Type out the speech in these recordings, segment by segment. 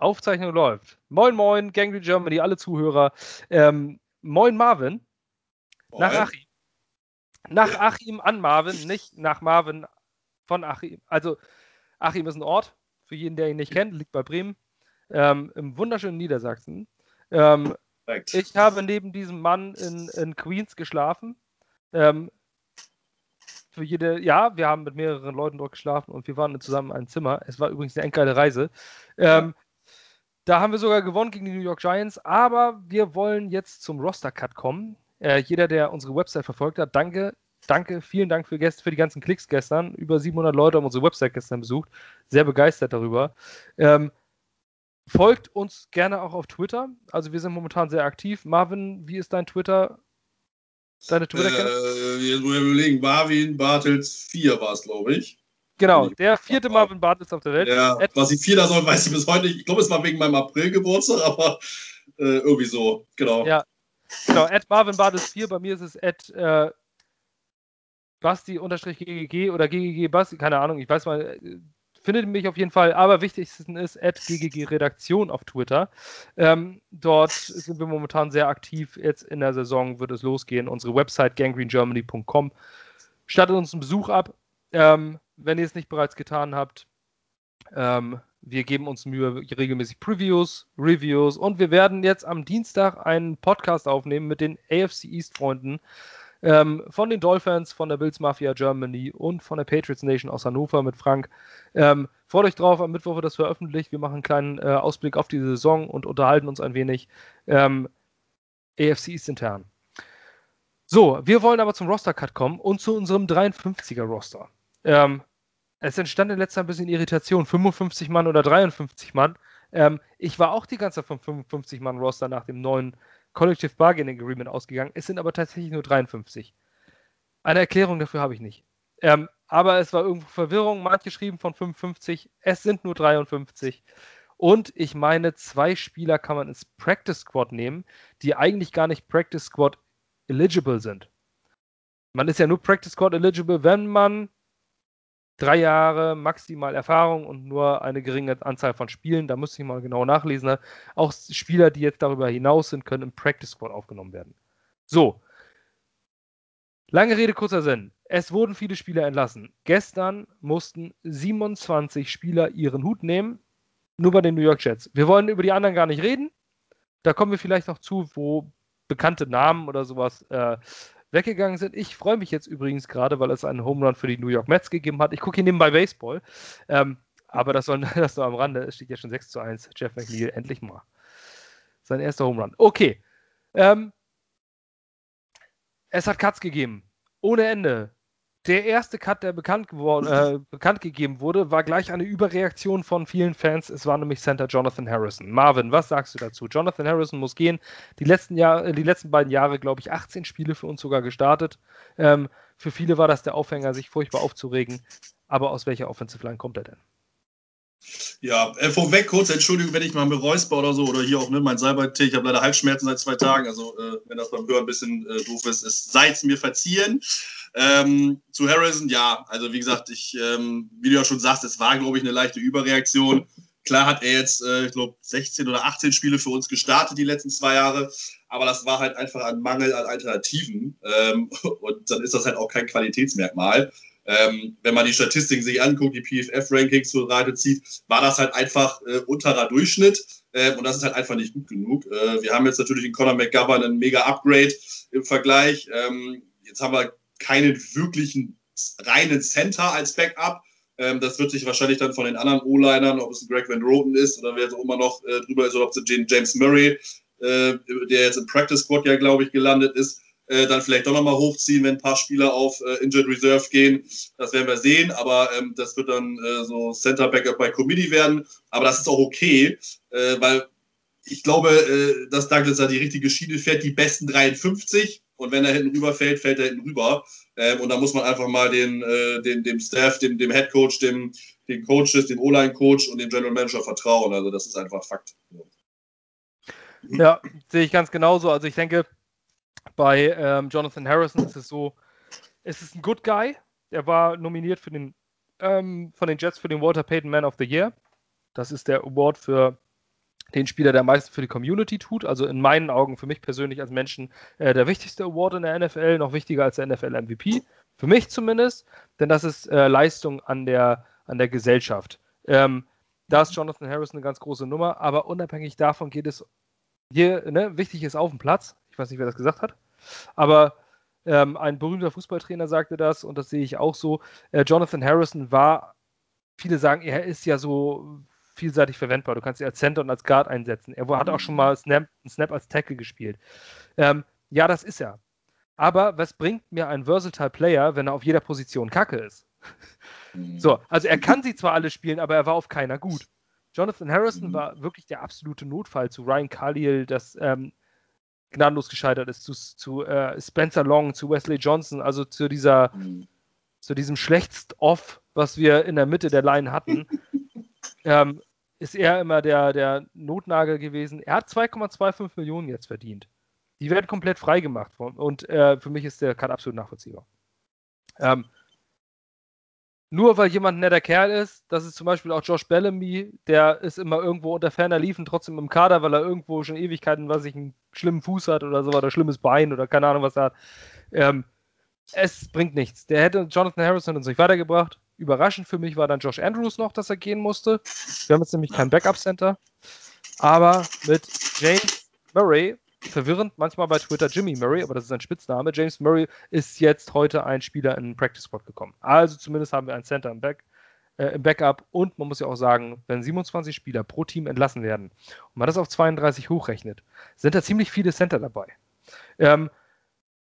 Aufzeichnung läuft. Moin, moin, Gangrene Germany, alle Zuhörer. Ähm, moin, Marvin. Moin. Nach Achim. Nach. Achim an Marvin, nicht nach Marvin von Achim. Also, Achim ist ein Ort, für jeden, der ihn nicht kennt, liegt bei Bremen, ähm, im wunderschönen Niedersachsen. Ähm, ich habe neben diesem Mann in, in Queens geschlafen. Ähm, für jede, ja, wir haben mit mehreren Leuten dort geschlafen und wir waren zusammen in einem Zimmer. Es war übrigens eine endgeile Reise. Ähm. Da haben wir sogar gewonnen gegen die New York Giants, aber wir wollen jetzt zum Roster-Cut kommen. Äh, jeder, der unsere Website verfolgt hat, danke, danke, vielen Dank für, für die ganzen Klicks gestern. Über 700 Leute haben unsere Website gestern besucht. Sehr begeistert darüber. Ähm, folgt uns gerne auch auf Twitter. Also wir sind momentan sehr aktiv. Marvin, wie ist dein Twitter? Deine twitter äh, Jetzt überlegen. Marvin Bartels 4 war es, glaube ich. Genau, der vierte Marvin Bartels auf der Welt. Ja, Ed was ich vierter soll, weiß ich bis heute nicht. Ich glaube, es war wegen meinem April-Geburtstag, aber äh, irgendwie so, genau. Ja, genau. Ed Marvin Bartels 4, bei mir ist es Ed äh, Basti-GGG oder GGG Basti, keine Ahnung, ich weiß mal, äh, findet mich auf jeden Fall, aber wichtigsten ist Ed GGG Redaktion auf Twitter. Ähm, dort sind wir momentan sehr aktiv. Jetzt in der Saison wird es losgehen. Unsere Website gangrenegermany.com stattet uns einen Besuch ab. Ähm, wenn ihr es nicht bereits getan habt. Ähm, wir geben uns Mühe, regelmäßig Previews, Reviews und wir werden jetzt am Dienstag einen Podcast aufnehmen mit den AFC East Freunden ähm, von den Dolphins, von der Bills Mafia Germany und von der Patriots Nation aus Hannover mit Frank. Ähm, freut euch drauf, am Mittwoch wird das veröffentlicht. Wir machen einen kleinen äh, Ausblick auf die Saison und unterhalten uns ein wenig. Ähm, AFC East intern. So, wir wollen aber zum Roster-Cut kommen und zu unserem 53er-Roster. Ähm, es entstand in letzter Zeit ein bisschen Irritation. 55 Mann oder 53 Mann. Ähm, ich war auch die ganze Zeit vom 55 Mann Roster nach dem neuen Collective Bargaining Agreement ausgegangen. Es sind aber tatsächlich nur 53. Eine Erklärung dafür habe ich nicht. Ähm, aber es war irgendwo Verwirrung. Manche schrieben von 55. Es sind nur 53. Und ich meine, zwei Spieler kann man ins Practice Squad nehmen, die eigentlich gar nicht Practice Squad eligible sind. Man ist ja nur Practice Squad eligible, wenn man drei Jahre maximal Erfahrung und nur eine geringe Anzahl von Spielen. Da müsste ich mal genau nachlesen. Auch Spieler, die jetzt darüber hinaus sind, können im Practice Squad aufgenommen werden. So. Lange Rede, kurzer Sinn. Es wurden viele Spieler entlassen. Gestern mussten 27 Spieler ihren Hut nehmen. Nur bei den New York Jets. Wir wollen über die anderen gar nicht reden. Da kommen wir vielleicht noch zu, wo bekannte Namen oder sowas äh, weggegangen sind. Ich freue mich jetzt übrigens gerade, weil es einen Home Run für die New York Mets gegeben hat. Ich gucke hier nebenbei Baseball. Ähm, aber das, soll, das nur am Rande. Es steht ja schon 6 zu 1. Jeff McNeil, endlich mal. Sein erster Home Run. Okay. Ähm, es hat Cuts gegeben. Ohne Ende der erste Cut, der bekannt, geworden, äh, bekannt gegeben wurde, war gleich eine Überreaktion von vielen Fans. Es war nämlich Center Jonathan Harrison. Marvin, was sagst du dazu? Jonathan Harrison muss gehen. Die letzten, Jahr, äh, die letzten beiden Jahre, glaube ich, 18 Spiele für uns sogar gestartet. Ähm, für viele war das der Aufhänger, sich furchtbar aufzuregen. Aber aus welcher Offensive Line kommt er denn? Ja, äh, vorweg kurz, Entschuldigung, wenn ich mal mit Räusper oder so oder hier auch ne, mein Salbeitee, ich habe leider Halsschmerzen seit zwei Tagen, also äh, wenn das beim Hören ein bisschen äh, doof ist, ist seid es mir verziehen. Ähm, zu Harrison, ja, also wie gesagt, ich, ähm, wie du ja schon sagst, es war, glaube ich, eine leichte Überreaktion. Klar hat er jetzt, äh, ich glaube, 16 oder 18 Spiele für uns gestartet die letzten zwei Jahre, aber das war halt einfach ein Mangel an Alternativen ähm, und dann ist das halt auch kein Qualitätsmerkmal. Ähm, wenn man die Statistiken sich anguckt, die PFF-Rankings zur Rate zieht, war das halt einfach äh, unterer Durchschnitt. Äh, und das ist halt einfach nicht gut genug. Äh, wir haben jetzt natürlich in Conor McGovern ein mega Upgrade im Vergleich. Ähm, jetzt haben wir keinen wirklichen reinen Center als Backup. Ähm, das wird sich wahrscheinlich dann von den anderen O-Linern, ob es ein Greg Van Roten ist oder wer so immer noch äh, drüber ist, oder ob es ein James Murray, äh, der jetzt im Practice Squad ja, glaube ich, gelandet ist, äh, dann vielleicht doch nochmal hochziehen, wenn ein paar Spieler auf äh, Injured Reserve gehen. Das werden wir sehen, aber ähm, das wird dann äh, so Center Backup bei Committee werden. Aber das ist auch okay, äh, weil ich glaube, äh, dass Douglas da die richtige Schiene fährt, die besten 53 und wenn er hinten rüber fällt, fällt er hinten rüber. Ähm, und da muss man einfach mal den, äh, den, dem Staff, dem, dem Head Coach, dem, den Coaches, dem O-Line-Coach und dem General Manager vertrauen. Also das ist einfach Fakt. Ja, sehe ich ganz genauso. Also ich denke, bei ähm, Jonathan Harrison ist es so, es ist ein Good Guy. Er war nominiert für den, ähm, von den Jets für den Walter Payton Man of the Year. Das ist der Award für den Spieler, der am meisten für die Community tut. Also in meinen Augen für mich persönlich als Menschen äh, der wichtigste Award in der NFL, noch wichtiger als der NFL MVP. Für mich zumindest, denn das ist äh, Leistung an der, an der Gesellschaft. Ähm, da ist Jonathan Harris eine ganz große Nummer, aber unabhängig davon geht es hier, ne, wichtig ist auf dem Platz. Ich weiß nicht, wer das gesagt hat, aber ähm, ein berühmter Fußballtrainer sagte das und das sehe ich auch so. Äh, Jonathan Harrison war, viele sagen, er ist ja so vielseitig verwendbar. Du kannst ihn als Center und als Guard einsetzen. Er hat auch schon mal Snap, einen Snap als Tackle gespielt. Ähm, ja, das ist er. Aber was bringt mir ein Versatile Player, wenn er auf jeder Position kacke ist? so, also er kann sie zwar alle spielen, aber er war auf keiner gut. Jonathan Harrison mhm. war wirklich der absolute Notfall zu Ryan Khalil, das ähm, gnadenlos gescheitert ist, zu, zu äh, Spencer Long, zu Wesley Johnson, also zu dieser, mhm. zu diesem schlechtst Off, was wir in der Mitte der Line hatten. ähm, ist er immer der, der Notnagel gewesen. Er hat 2,25 Millionen jetzt verdient. Die werden komplett freigemacht. Und äh, für mich ist der Cut absolut nachvollziehbar. Ähm, nur weil jemand ein netter Kerl ist, das ist zum Beispiel auch Josh Bellamy, der ist immer irgendwo unter ferner Liefen trotzdem im Kader, weil er irgendwo schon Ewigkeiten, was ich, einen schlimmen Fuß hat oder so, oder schlimmes Bein oder keine Ahnung, was er hat. Ähm, es bringt nichts. Der hätte Jonathan Harrison uns nicht weitergebracht. Überraschend für mich war dann Josh Andrews noch, dass er gehen musste. Wir haben jetzt nämlich kein Backup-Center. Aber mit James Murray, verwirrend manchmal bei Twitter Jimmy Murray, aber das ist ein Spitzname. James Murray ist jetzt heute ein Spieler in den Practice Squad gekommen. Also zumindest haben wir ein Center im, Back, äh, im Backup. Und man muss ja auch sagen, wenn 27 Spieler pro Team entlassen werden und man das auf 32 hochrechnet, sind da ziemlich viele Center dabei. Ähm,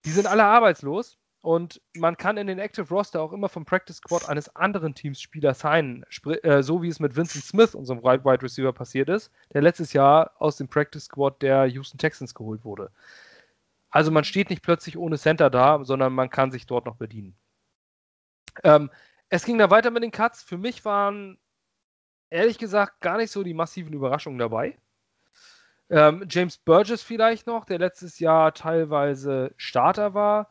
die sind alle arbeitslos und man kann in den Active Roster auch immer vom Practice Squad eines anderen Teams Spieler signen, äh, so wie es mit Vincent Smith, unserem Wide Receiver, passiert ist, der letztes Jahr aus dem Practice Squad der Houston Texans geholt wurde. Also man steht nicht plötzlich ohne Center da, sondern man kann sich dort noch bedienen. Ähm, es ging da weiter mit den Cuts. Für mich waren ehrlich gesagt gar nicht so die massiven Überraschungen dabei. Ähm, James Burgess vielleicht noch, der letztes Jahr teilweise Starter war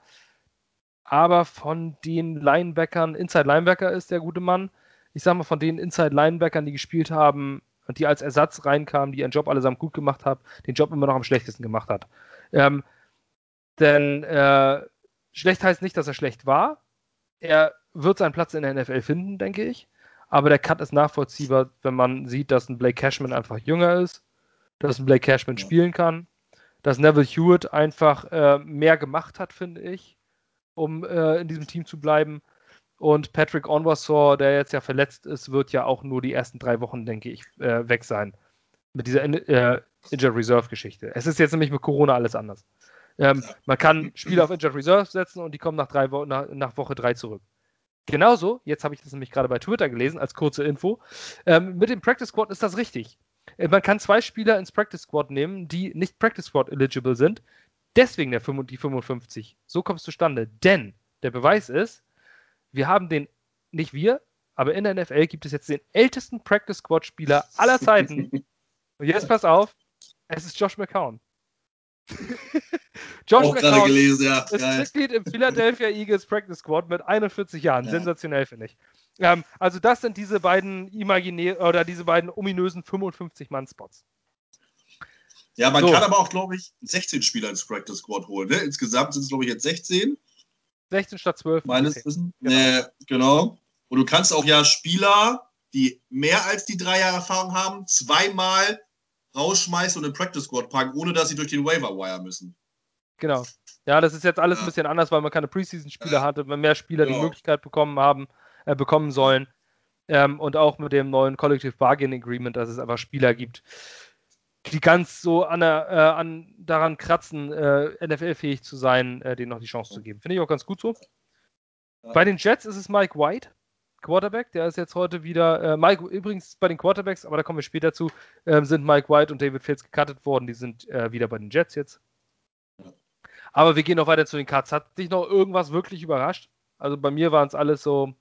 aber von den Linebackern, Inside Linebacker ist der gute Mann. Ich sag mal, von den Inside Linebackern, die gespielt haben und die als Ersatz reinkamen, die ihren Job allesamt gut gemacht haben, den Job immer noch am schlechtesten gemacht hat. Ähm, denn äh, schlecht heißt nicht, dass er schlecht war. Er wird seinen Platz in der NFL finden, denke ich. Aber der Cut ist nachvollziehbar, wenn man sieht, dass ein Blake Cashman einfach jünger ist, dass ein Blake Cashman spielen kann, dass Neville Hewitt einfach äh, mehr gemacht hat, finde ich um äh, in diesem Team zu bleiben. Und Patrick Onwasor, der jetzt ja verletzt ist, wird ja auch nur die ersten drei Wochen, denke ich, äh, weg sein. Mit dieser äh, Injured Reserve Geschichte. Es ist jetzt nämlich mit Corona alles anders. Ähm, man kann Spiele auf Injured Reserve setzen und die kommen nach, drei Wo nach, nach Woche drei zurück. Genauso, jetzt habe ich das nämlich gerade bei Twitter gelesen, als kurze Info. Ähm, mit dem Practice Squad ist das richtig. Äh, man kann zwei Spieler ins Practice Squad nehmen, die nicht Practice Squad eligible sind, Deswegen der 5, die 55. So kommt es zustande. Denn der Beweis ist, wir haben den, nicht wir, aber in der NFL gibt es jetzt den ältesten Practice Squad Spieler aller Zeiten. Und jetzt pass auf, es ist Josh McCown. Josh Auch McCown gelesen, ja. ist Geil. Mitglied im Philadelphia Eagles Practice Squad mit 41 Jahren. Ja. Sensationell, finde ich. Ähm, also das sind diese beiden imaginär oder diese beiden ominösen 55-Mann-Spots. Ja, man so. kann aber auch, glaube ich, 16 Spieler ins Practice Squad holen. Ne? Insgesamt sind es, glaube ich, jetzt 16. 16 statt 12. Meines Wissens. Genau. Äh, genau. Und du kannst auch ja Spieler, die mehr als die drei Jahre Erfahrung haben, zweimal rausschmeißen und in Practice Squad packen, ohne dass sie durch den Waiver Wire müssen. Genau. Ja, das ist jetzt alles ja. ein bisschen anders, weil man keine Preseason-Spieler ja. hatte, weil mehr Spieler genau. die Möglichkeit bekommen haben, äh, bekommen sollen. Ähm, und auch mit dem neuen Collective Bargaining Agreement, dass es einfach Spieler gibt, die ganz so an der, äh, an, daran kratzen, äh, NFL-fähig zu sein, äh, denen noch die Chance zu geben. Finde ich auch ganz gut so. Ja. Bei den Jets ist es Mike White, Quarterback. Der ist jetzt heute wieder. Äh, Mike, übrigens bei den Quarterbacks, aber da kommen wir später zu, ähm, sind Mike White und David Fields gecuttet worden. Die sind äh, wieder bei den Jets jetzt. Aber wir gehen noch weiter zu den Cuts. Hat dich noch irgendwas wirklich überrascht? Also bei mir waren es alles so,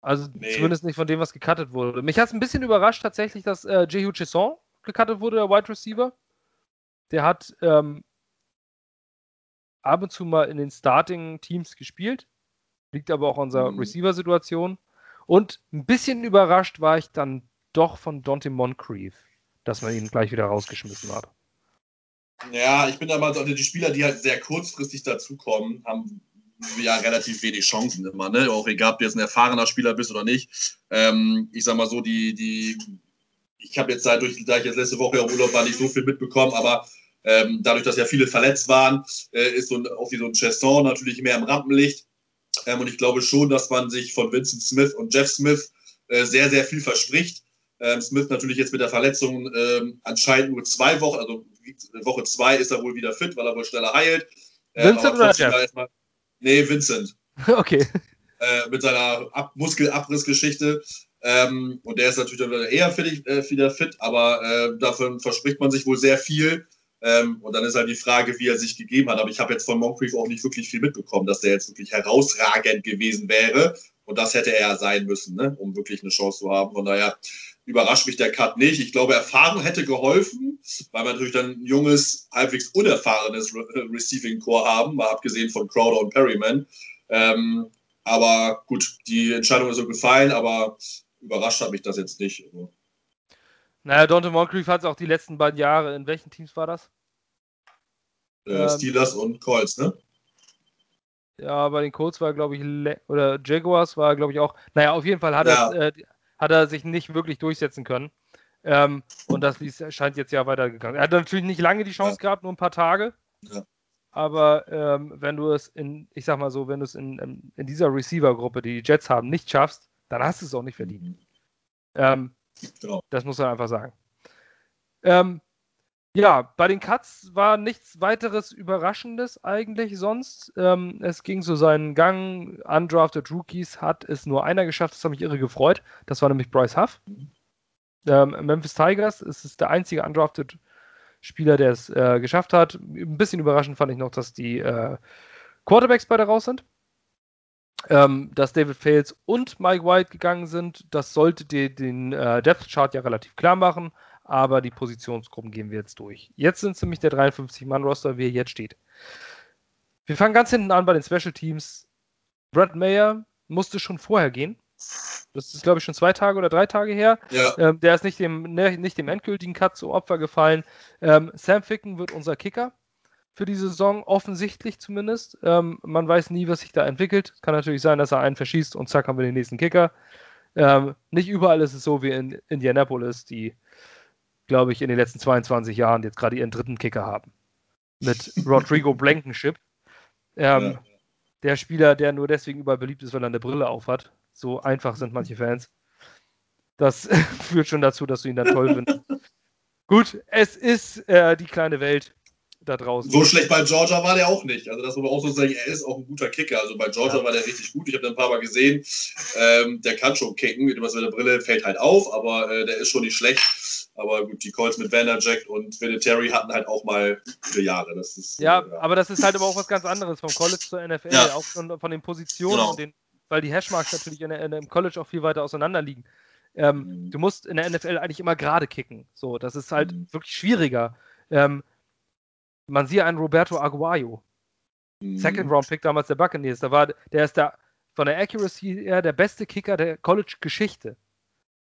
also nee. zumindest nicht von dem, was gecuttet wurde. Mich hat es ein bisschen überrascht tatsächlich, dass äh, Jehu Chesson gecuttet wurde, der Wide Receiver. Der hat ähm, ab und zu mal in den Starting-Teams gespielt. Liegt aber auch an unserer mhm. Receiver-Situation. Und ein bisschen überrascht war ich dann doch von Dante Moncrief, dass man ihn gleich wieder rausgeschmissen hat. Ja, ich bin da mal so, die Spieler, die halt sehr kurzfristig dazukommen, haben ja relativ wenig Chancen immer, ne? Auch egal, ob du jetzt ein erfahrener Spieler bist oder nicht. Ähm, ich sag mal so, die, die, ich habe jetzt dadurch, da ich jetzt letzte Woche im Urlaub war, nicht so viel mitbekommen, aber ähm, dadurch, dass ja viele verletzt waren, äh, ist so ein, auch wie so ein Chesson natürlich mehr im Rampenlicht. Ähm, und ich glaube schon, dass man sich von Vincent Smith und Jeff Smith äh, sehr, sehr viel verspricht. Ähm, Smith natürlich jetzt mit der Verletzung ähm, anscheinend nur zwei Wochen, also Woche zwei ist er wohl wieder fit, weil er wohl schneller heilt. Ähm, Vincent oder Jeff? Nee, Vincent. okay. Äh, mit seiner Ab Muskelabrissgeschichte. Ähm, und der ist natürlich dann eher fit, äh, wieder fit, aber äh, davon verspricht man sich wohl sehr viel. Ähm, und dann ist halt die Frage, wie er sich gegeben hat. Aber ich habe jetzt von Moncrief auch nicht wirklich viel mitbekommen, dass der jetzt wirklich herausragend gewesen wäre. Und das hätte er ja sein müssen, ne? um wirklich eine Chance zu haben. Von daher überrascht mich der Cut nicht. Ich glaube, Erfahrung hätte geholfen, weil wir natürlich dann ein junges, halbwegs unerfahrenes Re Receiving Core haben, mal abgesehen von Crowder und Perryman. Ähm, aber gut, die Entscheidung ist so gefallen, aber überrascht hat mich das jetzt nicht. Also naja, Dante Moncrief hat es auch die letzten beiden Jahre. In welchen Teams war das? Äh, ähm, Steelers und Colts, ne? Ja, bei den Colts war, glaube ich, oder Jaguars war, glaube ich, auch. Naja, auf jeden Fall hat, ja. er, äh, hat er sich nicht wirklich durchsetzen können. Ähm, und das scheint jetzt ja weitergegangen. Er hat natürlich nicht lange die Chance ja. gehabt, nur ein paar Tage. Ja. Aber ähm, wenn du es in, ich sag mal so, wenn du es in, in dieser Receiver-Gruppe, die die Jets haben, nicht schaffst, dann hast du es auch nicht verdient. Mhm. Ähm, Genau. Das muss man einfach sagen. Ja, bei den Cuts war nichts weiteres Überraschendes eigentlich sonst. Ähm, es ging so seinen Gang. Undrafted Rookies hat es nur einer geschafft. Das hat mich irre gefreut. Das war nämlich Bryce Huff. Ähm, Memphis Tigers ist es der einzige Undrafted Spieler, der es äh, geschafft hat. Ein bisschen überraschend fand ich noch, dass die äh, Quarterbacks beide raus sind ähm, dass David Fales und Mike White gegangen sind. Das sollte die, den äh, Depth Chart ja relativ klar machen, aber die Positionsgruppen gehen wir jetzt durch. Jetzt sind es nämlich der 53-Mann-Roster, wie er jetzt steht. Wir fangen ganz hinten an bei den Special Teams. Brad Mayer musste schon vorher gehen. Das ist, glaube ich, schon zwei Tage oder drei Tage her. Ja. Ähm, der ist nicht dem, ne, nicht dem endgültigen Cut zum Opfer gefallen. Ähm, Sam Ficken wird unser Kicker für die Saison, offensichtlich zumindest. Ähm, man weiß nie, was sich da entwickelt. Es kann natürlich sein, dass er einen verschießt und zack haben wir den nächsten Kicker. Ähm, nicht überall ist es so wie in Indianapolis, die, glaube ich, in den letzten 22 Jahren jetzt gerade ihren dritten Kicker haben. Mit Rodrigo Blankenship. Ähm, ja. Der Spieler, der nur deswegen überall beliebt ist, weil er eine Brille aufhat. So einfach sind manche Fans. Das führt schon dazu, dass du ihn dann toll findest. Gut, es ist äh, die kleine Welt da draußen. So schlecht bei Georgia war der auch nicht. Also das muss man auch so sagen, er ist auch ein guter Kicker. Also bei Georgia ja. war der richtig gut. Ich habe den ein paar Mal gesehen. Ähm, der kann schon kicken. Mit der Brille fällt halt auf, aber äh, der ist schon nicht schlecht. Aber gut, die Colts mit Vanderjack und Terry hatten halt auch mal viele Jahre. Das ist, ja, äh, ja, aber das ist halt aber auch was ganz anderes vom College zur NFL, ja. auch von, von, den Positionen genau. den, weil die Hashmarks natürlich in der, in, im College auch viel weiter auseinander liegen. Ähm, mhm. Du musst in der NFL eigentlich immer gerade kicken. So, das ist halt mhm. wirklich schwieriger. Ähm, man sieht einen Roberto Aguayo. Mhm. Second Round Pick damals der Buccaneers. Da war, der ist da von der Accuracy her der beste Kicker der College-Geschichte.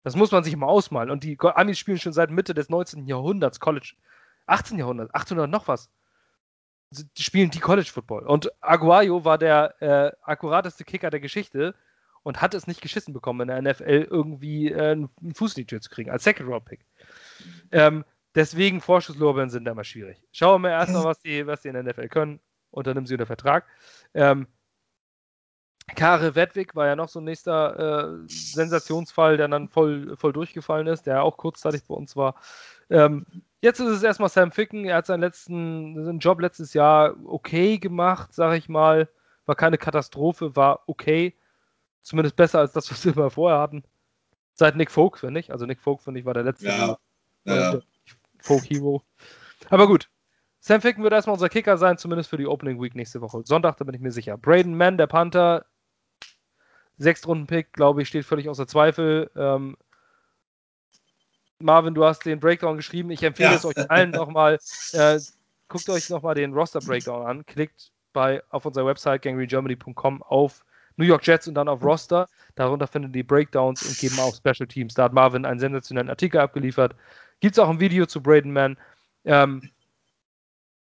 Das muss man sich mal ausmalen. Und die Amis spielen schon seit Mitte des 19. Jahrhunderts College. 18. Jahrhundert, 1800 noch was. Die spielen die College Football. Und Aguayo war der äh, akkurateste Kicker der Geschichte und hat es nicht geschissen bekommen, in der NFL irgendwie äh, einen Fuß in die Tür zu kriegen, als Second Round Pick. Ähm, Deswegen Vorschusslorbeeren sind da immer schwierig. Schauen wir erstmal, was die, was die in der NFL können und dann nehmen sie unter Vertrag. Ähm, Kare Wedwig war ja noch so ein nächster äh, Sensationsfall, der dann voll, voll durchgefallen ist, der auch kurzzeitig bei uns war. Ähm, jetzt ist es erstmal Sam Ficken. Er hat seinen letzten seinen Job letztes Jahr okay gemacht, sag ich mal. War keine Katastrophe, war okay. Zumindest besser als das, was wir immer vorher hatten. Seit Nick Folk, finde ich. Also Nick Folk, finde ich, war der letzte. Ja. ja. Folk Hero. Aber gut. Sam Ficken wird erstmal unser Kicker sein, zumindest für die Opening Week nächste Woche. Sonntag, da bin ich mir sicher. Braden Mann, der Panther, Sechstrunden-Pick, glaube ich, steht völlig außer Zweifel. Ähm, Marvin, du hast den Breakdown geschrieben. Ich empfehle ja. es euch allen nochmal. Äh, guckt euch nochmal den Roster-Breakdown an. Klickt bei, auf unserer Website gangregermany.com auf New York Jets und dann auf Roster. Darunter finden die Breakdowns und geben auch Special Teams. Da hat Marvin einen sensationellen Artikel abgeliefert. Gibt es auch ein Video zu Braden Mann. Ähm,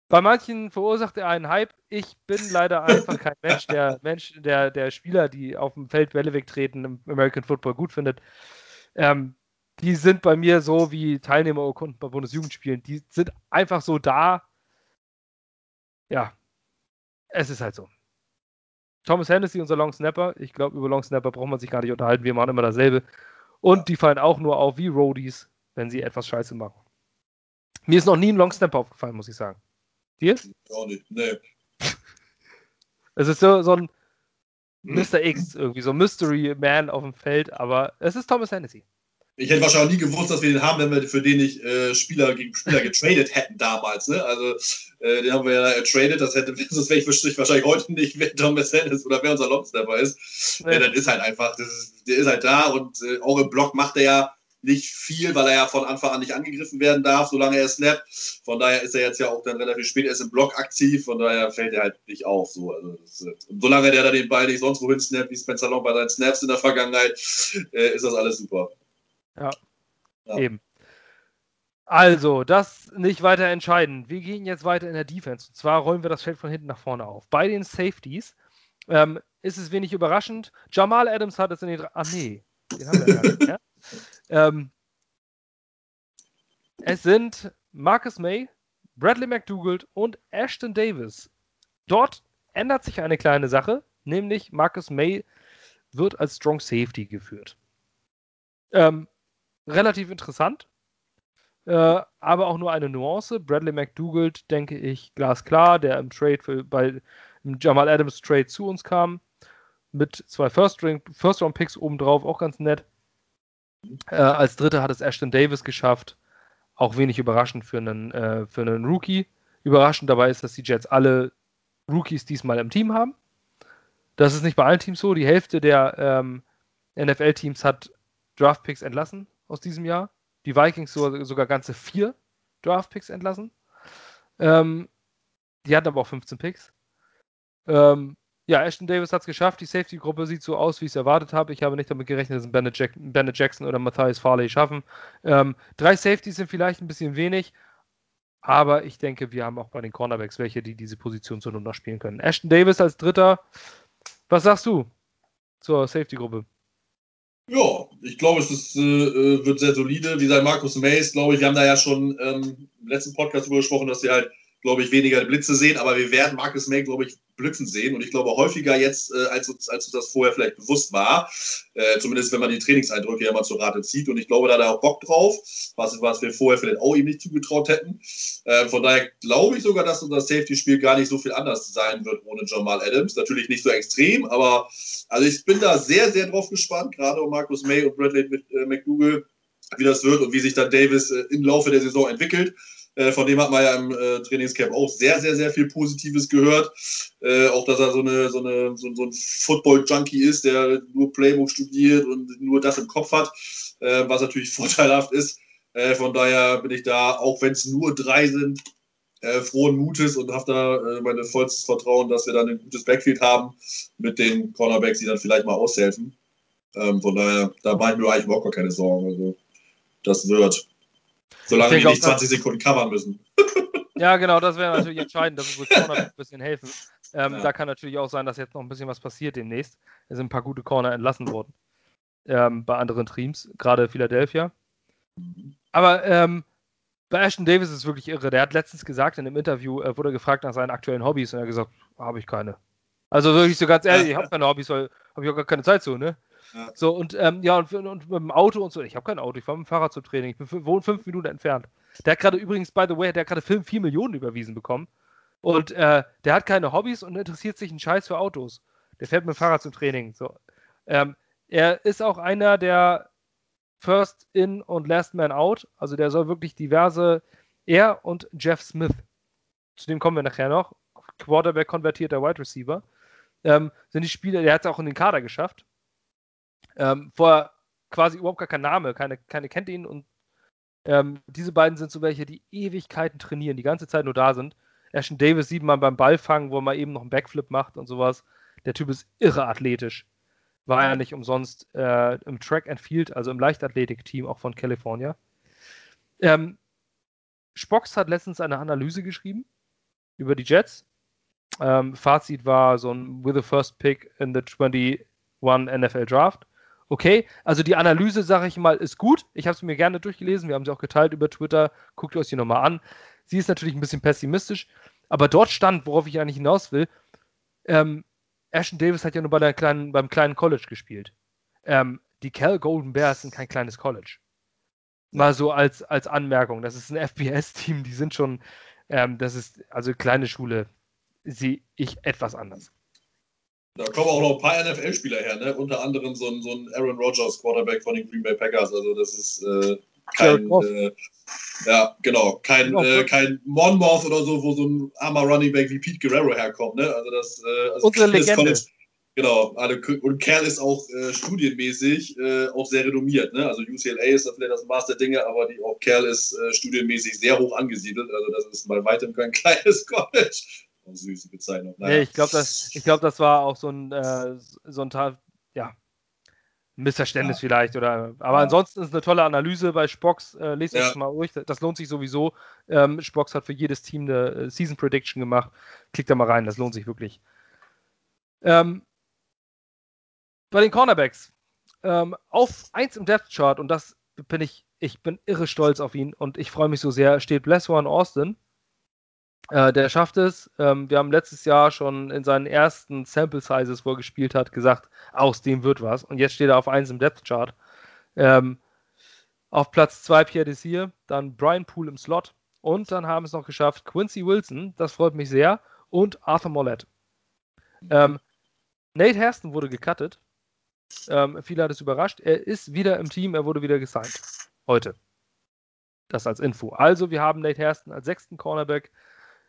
bei manchen verursacht er einen Hype. Ich bin leider einfach kein Mensch, der Mensch, der, der Spieler, die auf dem Feld Welle wegtreten, im American Football gut findet. Ähm, die sind bei mir so wie Teilnehmerurkunden bei Bundesjugendspielen. Die sind einfach so da. Ja, es ist halt so. Thomas Hennessy, unser Long Snapper. Ich glaube, über Long Snapper braucht man sich gar nicht unterhalten. Wir machen immer dasselbe. Und die fallen auch nur auf wie Roadies, wenn sie etwas Scheiße machen. Mir ist noch nie ein Long Snapper aufgefallen, muss ich sagen. Dir? Auch nicht, nee. Es ist so, so ein Mr. X, irgendwie so ein Mystery Man auf dem Feld, aber es ist Thomas Hennessy. Ich hätte wahrscheinlich nie gewusst, dass wir den haben, wenn wir für den nicht äh, Spieler gegen Spieler getradet hätten damals. Ne? Also äh, den haben wir ja getradet, das hätte, sonst wäre ich wahrscheinlich heute nicht, wer Thomas Hennis oder wer unser Lobster ist. Nee. Ja, dann ist halt einfach, ist, der ist halt da und äh, auch im Block macht er ja nicht viel, weil er ja von Anfang an nicht angegriffen werden darf, solange er snappt. Von daher ist er jetzt ja auch dann relativ spät erst im Block aktiv, von daher fällt er halt nicht auf. So. Also das, äh, solange der da den Ball nicht sonst wohin snappt, wie Spencer Long bei seinen Snaps in der Vergangenheit, äh, ist das alles super. Ja, ja. eben. Also, das nicht weiter entscheiden. Wir gehen jetzt weiter in der Defense. Und zwar rollen wir das Feld von hinten nach vorne auf. Bei den Safeties ähm, ist es wenig überraschend. Jamal Adams hat es in den. Ah, nee. Den haben wir gar nicht mehr. Ähm, es sind Marcus May, Bradley McDougald und Ashton Davis. Dort ändert sich eine kleine Sache, nämlich Marcus May wird als Strong Safety geführt. Ähm, relativ interessant, äh, aber auch nur eine Nuance. Bradley McDougald, denke ich, glasklar, der im Trade für, bei im Jamal Adams Trade zu uns kam, mit zwei First-Round-Picks First obendrauf, auch ganz nett. Äh, als Dritter hat es Ashton Davis geschafft. Auch wenig überraschend für einen, äh, für einen Rookie. Überraschend dabei ist, dass die Jets alle Rookies diesmal im Team haben. Das ist nicht bei allen Teams so. Die Hälfte der ähm, NFL-Teams hat Draftpicks entlassen aus diesem Jahr. Die Vikings so, sogar ganze vier Draftpicks entlassen. Ähm, die hatten aber auch 15 Picks. Ähm, ja, Ashton Davis hat es geschafft. Die Safety-Gruppe sieht so aus, wie ich es erwartet habe. Ich habe nicht damit gerechnet, dass Bennett, Jack Bennett Jackson oder Matthias Farley schaffen. Ähm, drei Safeties sind vielleicht ein bisschen wenig, aber ich denke, wir haben auch bei den Cornerbacks welche, die diese Position zur Not noch spielen können. Ashton Davis als Dritter. Was sagst du zur Safety-Gruppe? Ja, ich glaube, es ist, äh, wird sehr solide. Wie sein Markus Mays, glaube ich, wir haben da ja schon ähm, im letzten Podcast darüber gesprochen, dass sie halt glaube ich, weniger Blitze sehen, aber wir werden Marcus May, glaube ich, blitzen sehen und ich glaube häufiger jetzt, äh, als, uns, als uns das vorher vielleicht bewusst war, äh, zumindest wenn man die Trainingseindrücke ja mal zur Rate zieht und ich glaube, da hat er auch Bock drauf, was, was wir vorher vielleicht auch ihm nicht zugetraut hätten. Äh, von daher glaube ich sogar, dass unser Safety-Spiel gar nicht so viel anders sein wird ohne Jamal Adams. Natürlich nicht so extrem, aber also ich bin da sehr, sehr drauf gespannt, gerade um Marcus May und Bradley mit, äh, McDougall, wie das wird und wie sich dann Davis äh, im Laufe der Saison entwickelt. Äh, von dem hat man ja im äh, Trainingscamp auch sehr, sehr, sehr viel Positives gehört. Äh, auch, dass er so, eine, so, eine, so, so ein Football-Junkie ist, der nur Playbook studiert und nur das im Kopf hat, äh, was natürlich vorteilhaft ist. Äh, von daher bin ich da, auch wenn es nur drei sind, äh, frohen Mutes und habe da mein vollstes Vertrauen, dass wir dann ein gutes Backfield haben mit den Cornerbacks, die dann vielleicht mal aushelfen. Ähm, von daher, da mache ich mir eigentlich überhaupt gar keine Sorgen. Also, das wird. Solange die nicht 20 Sekunden covern müssen. Ja, genau, das wäre natürlich entscheidend, dass unsere Corner ein bisschen helfen. Ähm, ja. Da kann natürlich auch sein, dass jetzt noch ein bisschen was passiert demnächst. Es sind ein paar gute Corner entlassen worden ähm, bei anderen Teams, gerade Philadelphia. Aber ähm, bei Ashton Davis ist es wirklich irre. Der hat letztens gesagt in einem Interview, äh, wurde gefragt nach seinen aktuellen Hobbys wirklich so und ähm, ja, und, und, mit dem Auto und so. Ich habe kein Auto, ich fahre mit dem Fahrrad zum Training. Ich bin, wohne fünf Minuten entfernt. Der hat gerade übrigens, by the way, der hat gerade Film 4 Millionen überwiesen bekommen. Und äh, der hat keine Hobbys und interessiert sich einen Scheiß für Autos. Der fährt mit dem Fahrrad zum Training. So. Ähm, er ist auch einer der First in und Last Man Out. Also der soll wirklich diverse. Er und Jeff Smith. Zu dem kommen wir nachher noch. Quarterback konvertierter Wide Receiver. Ähm, sind die Spieler, der hat es auch in den Kader geschafft. Ähm, vorher quasi überhaupt gar kein Name, keine, keine kennt ihn und ähm, diese beiden sind so welche, die Ewigkeiten trainieren, die ganze Zeit nur da sind. Ashton Davis sieht man beim Ballfangen, wo man eben noch einen Backflip macht und sowas. Der Typ ist irre athletisch. War ja nicht umsonst äh, im Track and Field, also im Leichtathletik-Team auch von California. Ähm, Spox hat letztens eine Analyse geschrieben über die Jets. Ähm, Fazit war so ein with the first pick in the 21 NFL Draft. Okay, also die Analyse, sage ich mal, ist gut. Ich habe sie mir gerne durchgelesen. Wir haben sie auch geteilt über Twitter. Guckt euch die nochmal an. Sie ist natürlich ein bisschen pessimistisch, aber dort stand, worauf ich eigentlich hinaus will, ähm, Ashton Davis hat ja nur bei kleinen, beim kleinen College gespielt. Ähm, die Cal Golden Bears sind kein kleines College. Mal so als, als Anmerkung. Das ist ein FBS-Team, die sind schon, ähm, das ist, also kleine Schule, sehe ich etwas anders. Da kommen auch noch ein paar NFL-Spieler her, ne? Unter anderem so ein, so ein Aaron Rodgers, Quarterback von den Green Bay Packers. Also das ist äh, kein, äh, ja, genau, kein, äh, kein Monmouth oder so, wo so ein armer Running Back wie Pete Guerrero herkommt, ne? Also das, äh, also Unsere Legende. College, genau, und Kerl ist auch äh, studienmäßig äh, auch sehr renommiert, ne? Also UCLA ist da vielleicht das Maß der Dinge, aber die, auch Kerl ist äh, studienmäßig sehr hoch angesiedelt. Also das ist bei weitem kein kleines College süße Bezeichnung. Naja. Nee, ich glaube, das, glaub, das war auch so ein, äh, so ein ja, Missverständnis ja. vielleicht. Oder, aber ja. ansonsten ist es eine tolle Analyse bei Spox. Äh, lest ja. das mal durch. Das lohnt sich sowieso. Ähm, Spox hat für jedes Team eine äh, Season Prediction gemacht. Klickt da mal rein, das lohnt sich wirklich. Ähm, bei den Cornerbacks. Ähm, auf 1 im Depth Chart, und das bin ich, ich bin irre stolz auf ihn und ich freue mich so sehr, steht Bless One Austin. Äh, der schafft es. Ähm, wir haben letztes Jahr schon in seinen ersten Sample Sizes, wo er gespielt hat, gesagt, aus dem wird was. Und jetzt steht er auf 1 im Depth Chart. Ähm, auf Platz 2 Pierre Desir, dann Brian Poole im Slot und dann haben es noch geschafft Quincy Wilson, das freut mich sehr, und Arthur Mollett. Ähm, Nate Hairston wurde gecuttet. Ähm, viele hat es überrascht. Er ist wieder im Team, er wurde wieder gesigned. Heute. Das als Info. Also, wir haben Nate Hairston als sechsten Cornerback,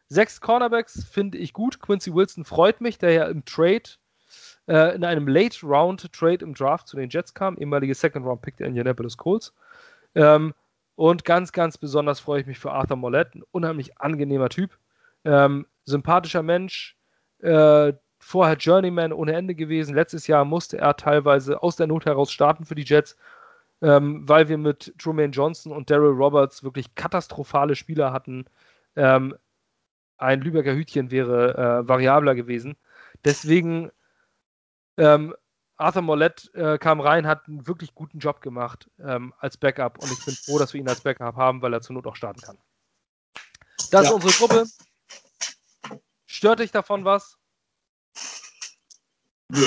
Sechs Cornerbacks finde ich gut. Quincy Wilson freut mich, der ja im Trade, äh, in einem Late-Round-Trade im Draft zu den Jets kam, ehemalige Second-Round-Pick der Indianapolis Colts. Ähm, und ganz, ganz besonders freue ich mich für Arthur Mollett, ein unheimlich angenehmer Typ. Ähm, sympathischer Mensch, äh, vorher Journeyman ohne Ende gewesen. Letztes Jahr musste er teilweise aus der Not heraus starten für die Jets, ähm, weil wir mit Truman Johnson und Daryl Roberts wirklich katastrophale Spieler hatten. Ähm, ein Lübecker Hütchen wäre äh, variabler gewesen. Deswegen ähm, Arthur Mollett äh, kam rein, hat einen wirklich guten Job gemacht ähm, als Backup und ich bin froh, dass wir ihn als Backup haben, weil er zur Not auch starten kann. Das ja. ist unsere Gruppe. Stört dich davon was? Nö.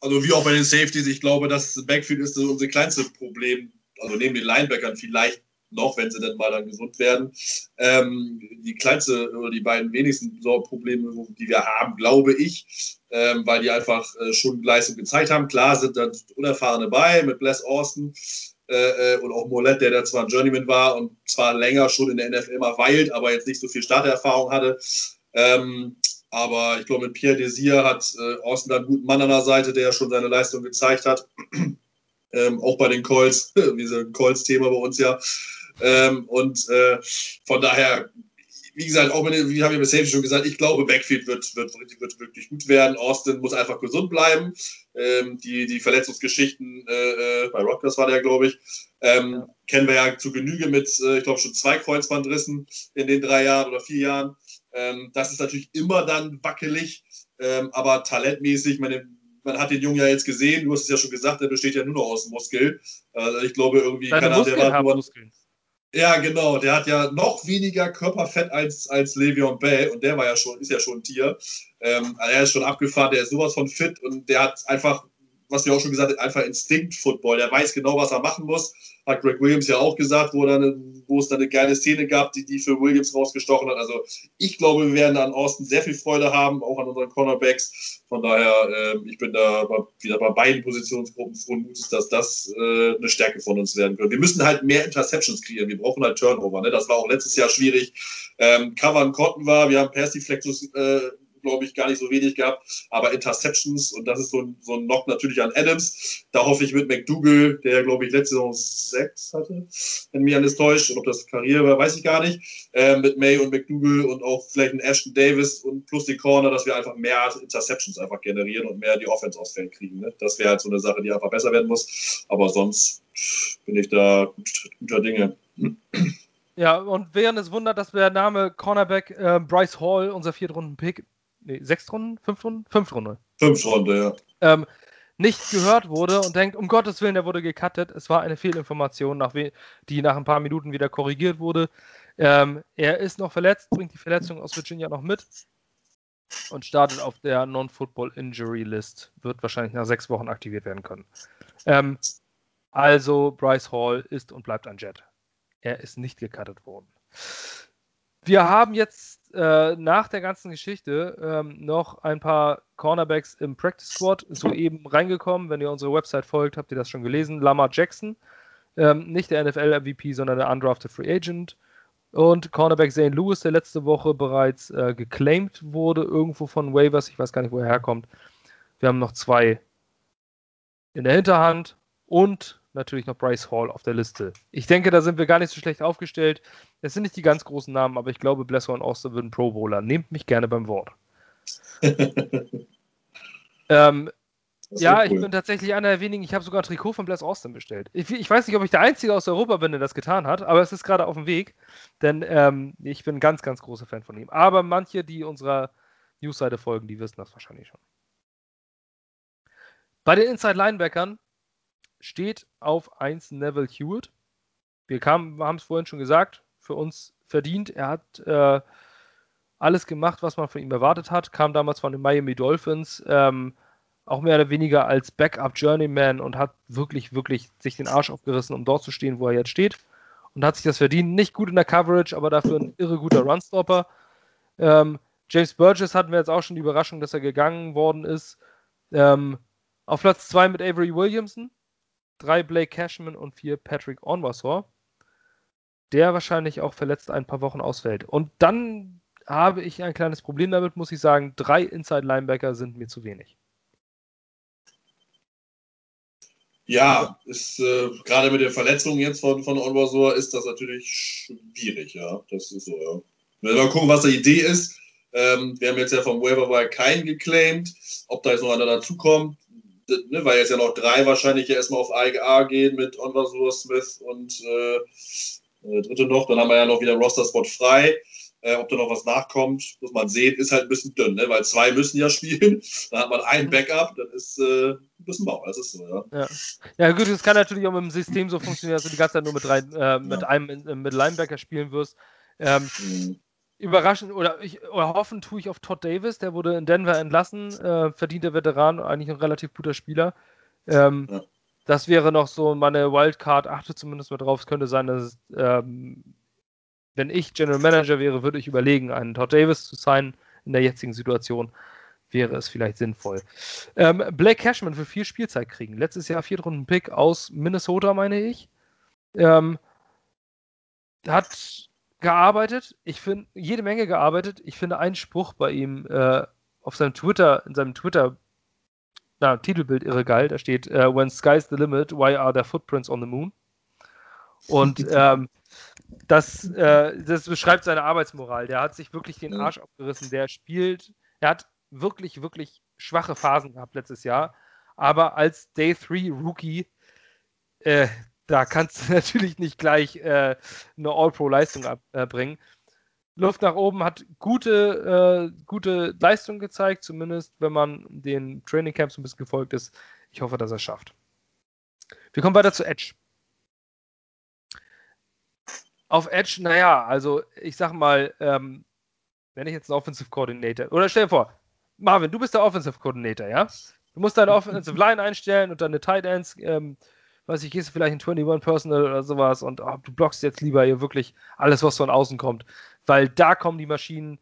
Also wie auch bei den Safeties, ich glaube, das Backfield ist so unser kleinstes Problem. Also neben den Linebackern vielleicht noch, wenn sie dann mal dann gesund werden. Ähm, die kleinste oder die beiden wenigsten Probleme, die wir haben, glaube ich, ähm, weil die einfach äh, schon Leistung gezeigt haben. Klar sind dann Unerfahrene bei mit Bless Austin äh, äh, und auch Mollett, der da zwar ein Journeyman war und zwar länger schon in der NFL mal weilt, aber jetzt nicht so viel Starterfahrung hatte. Ähm, aber ich glaube, mit Pierre Desir hat äh, Austin dann einen guten Mann an der Seite, der schon seine Leistung gezeigt hat. Ähm, auch bei den Colts, wie Colts-Thema bei uns ja. Ähm, und äh, von daher, wie gesagt, auch wenn, wie haben wir bisher schon gesagt, ich glaube, Backfield wird, wird, wird wirklich gut werden. Austin muss einfach gesund bleiben. Ähm, die, die Verletzungsgeschichten äh, äh bei Rutgers war der, glaube ich, ähm, ja. kennen wir ja zu Genüge mit, äh, ich glaube, schon zwei Kreuzbandrissen in den drei Jahren oder vier Jahren. Ähm, das ist natürlich immer dann wackelig, ähm, aber talentmäßig, meine, man hat den Jungen ja jetzt gesehen, du hast es ja schon gesagt, der besteht ja nur noch aus Muskeln. Also ich glaube irgendwie, kann Muskeln er, der war Muskeln. Ja, genau. Der hat ja noch weniger Körperfett als, als Le'Veon Bell und der war ja schon, ist ja schon ein Tier. Ähm, also er ist schon abgefahren, der ist sowas von fit und der hat einfach, was wir auch schon gesagt haben, einfach Instinkt-Football. Der weiß genau, was er machen muss hat Greg Williams ja auch gesagt, wo, dann, wo es dann eine geile Szene gab, die, die für Williams rausgestochen hat. Also ich glaube, wir werden an Austin sehr viel Freude haben, auch an unseren Cornerbacks. Von daher, äh, ich bin da wieder bei beiden Positionsgruppen frohen Mutes, dass das äh, eine Stärke von uns werden könnte. Wir müssen halt mehr Interceptions kreieren. Wir brauchen halt Turnover. Ne? Das war auch letztes Jahr schwierig. Ähm, Covern konnten wir, wir haben Persiflexus äh, glaube ich, gar nicht so wenig gehabt. Aber Interceptions, und das ist so ein, so ein Knock natürlich an Adams. Da hoffe ich mit McDougal, der, glaube ich, letzte Saison sechs hatte, wenn mich alles täuscht. Und ob das Karriere war, weiß ich gar nicht. Äh, mit May und McDougal und auch vielleicht ein Ashton Davis und plus die Corner, dass wir einfach mehr Interceptions einfach generieren und mehr die Offense Feld kriegen. Ne? Das wäre halt so eine Sache, die einfach besser werden muss. Aber sonst bin ich da guter Dinge. Ja, und während es wundert, dass der Name Cornerback äh, Bryce Hall, unser Viertrunden-Pick, nee, sechs Runden, fünf Runden, fünf Runde. Fünf Runde, ja. Ähm, nicht gehört wurde und denkt, um Gottes Willen, der wurde gecuttet. Es war eine Fehlinformation, nach die nach ein paar Minuten wieder korrigiert wurde. Ähm, er ist noch verletzt, bringt die Verletzung aus Virginia noch mit und startet auf der Non-Football Injury List. Wird wahrscheinlich nach sechs Wochen aktiviert werden können. Ähm, also Bryce Hall ist und bleibt ein Jet. Er ist nicht gecuttet worden. Wir haben jetzt äh, nach der ganzen Geschichte ähm, noch ein paar Cornerbacks im Practice Squad soeben reingekommen. Wenn ihr unsere Website folgt, habt ihr das schon gelesen. Lamar Jackson, ähm, nicht der NFL-MVP, sondern der Undrafted Free Agent. Und Cornerback Zane Lewis, der letzte Woche bereits äh, geclaimed wurde, irgendwo von Waivers. Ich weiß gar nicht, wo er herkommt. Wir haben noch zwei in der Hinterhand und natürlich noch Bryce Hall auf der Liste. Ich denke, da sind wir gar nicht so schlecht aufgestellt. Es sind nicht die ganz großen Namen, aber ich glaube, Blesser und Austin würden Pro Bowler. Nehmt mich gerne beim Wort. ähm, ja, cool. ich bin tatsächlich einer der wenigen. Ich habe sogar ein Trikot von Bless Austin bestellt. Ich, ich, weiß nicht, ob ich der Einzige aus Europa bin, der das getan hat, aber es ist gerade auf dem Weg, denn ähm, ich bin ein ganz, ganz großer Fan von ihm. Aber manche, die unserer Newsseite folgen, die wissen das wahrscheinlich schon. Bei den Inside Linebackern steht auf 1 Neville Hewitt. Wir, haben es vorhin schon gesagt, für uns verdient. Er hat äh, alles gemacht, was man von ihm erwartet hat. Kam damals von den Miami Dolphins, ähm, auch mehr oder weniger als Backup Journeyman und hat wirklich, wirklich sich den Arsch aufgerissen, um dort zu stehen, wo er jetzt steht. Und hat sich das verdient. Nicht gut in der Coverage, aber dafür ein irre guter Runstopper. Ähm, James Burgess hatten wir jetzt auch schon die Überraschung, dass er gegangen worden ist. Ähm, auf Platz 2 mit Avery Williamson drei Blake Cashman und vier Patrick Onwasor, der wahrscheinlich auch verletzt ein paar Wochen ausfällt. Und dann habe ich ein kleines Problem damit, muss ich sagen. Drei Inside Linebacker sind mir zu wenig. Ja, ist äh, gerade mit den Verletzungen jetzt von, von Onwasor ist das natürlich schwierig, ja. Das ist so, ja. Mal gucken, was die Idee ist. Ähm, wir haben jetzt ja vom Waiver keinen geclaimed. Ob da jetzt noch einer dazukommt, ne, weil jetzt ja noch drei wahrscheinlich ja erstmal auf IGA gehen mit Onwasur, Smith und äh, äh, dritte noch. Dann haben wir ja noch wieder Roster-Spot frei. Äh, ob da noch was nachkommt, muss man sehen, ist halt ein bisschen dünn, ne? weil zwei müssen ja spielen. Dann hat man ein mhm. Backup, dann ist äh, ein bisschen mau. Das ist so, ja. ja. Ja, gut, es kann natürlich auch mit dem System so funktionieren, dass du die ganze Zeit nur mit, drei, äh, mit ja. einem äh, mit Linebacker spielen wirst. Ähm, mhm überraschend oder, ich, oder hoffen tue ich auf Todd Davis, der wurde in Denver entlassen, äh, verdienter Veteran, eigentlich ein relativ guter Spieler. Ähm, ja. Das wäre noch so meine Wildcard, achte zumindest mal drauf. Es könnte sein, dass es, ähm, wenn ich General Manager wäre, würde ich überlegen, einen Todd Davis zu sein. In der jetzigen Situation wäre es vielleicht sinnvoll. Ähm, Blake Cashman für vier Spielzeit kriegen. Letztes Jahr Viertrunden-Pick aus Minnesota, meine ich. Ähm, hat gearbeitet. Ich finde jede Menge gearbeitet. Ich finde einen Spruch bei ihm äh, auf seinem Twitter, in seinem Twitter na, Titelbild irre geil. Da steht, uh, When sky's the limit, why are there footprints on the moon? Und ähm, das, äh, das beschreibt seine Arbeitsmoral. Der hat sich wirklich den Arsch aufgerissen. Der spielt, er hat wirklich, wirklich schwache Phasen gehabt letztes Jahr. Aber als Day 3 Rookie, äh, da kannst du natürlich nicht gleich äh, eine All-Pro-Leistung abbringen. Äh, Luft nach oben hat gute, äh, gute Leistung gezeigt, zumindest wenn man den Training Camps ein bisschen gefolgt ist. Ich hoffe, dass er es schafft. Wir kommen weiter zu Edge. Auf Edge, naja, also ich sag mal, ähm, wenn ich jetzt einen Offensive Coordinator, oder stell dir vor, Marvin, du bist der Offensive Coordinator, ja? Du musst deine Offensive Line einstellen und deine Tight Ends ähm, weiß ich, gehst du vielleicht in 21 Personal oder sowas und oh, du blockst jetzt lieber hier wirklich alles, was von außen kommt. Weil da kommen die Maschinen,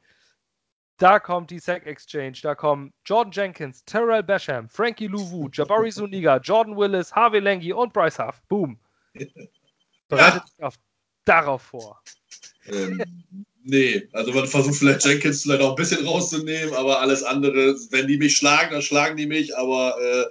da kommt die Sack Exchange, da kommen Jordan Jenkins, Terrell Basham, Frankie Louvu, Jabari Zuniga, Jordan Willis, Harvey Langi und Bryce Huff. Boom. Bereitet ja. dich auf, darauf vor. ähm, nee, also man versucht vielleicht Jenkins vielleicht auch ein bisschen rauszunehmen, aber alles andere, wenn die mich schlagen, dann schlagen die mich, aber äh,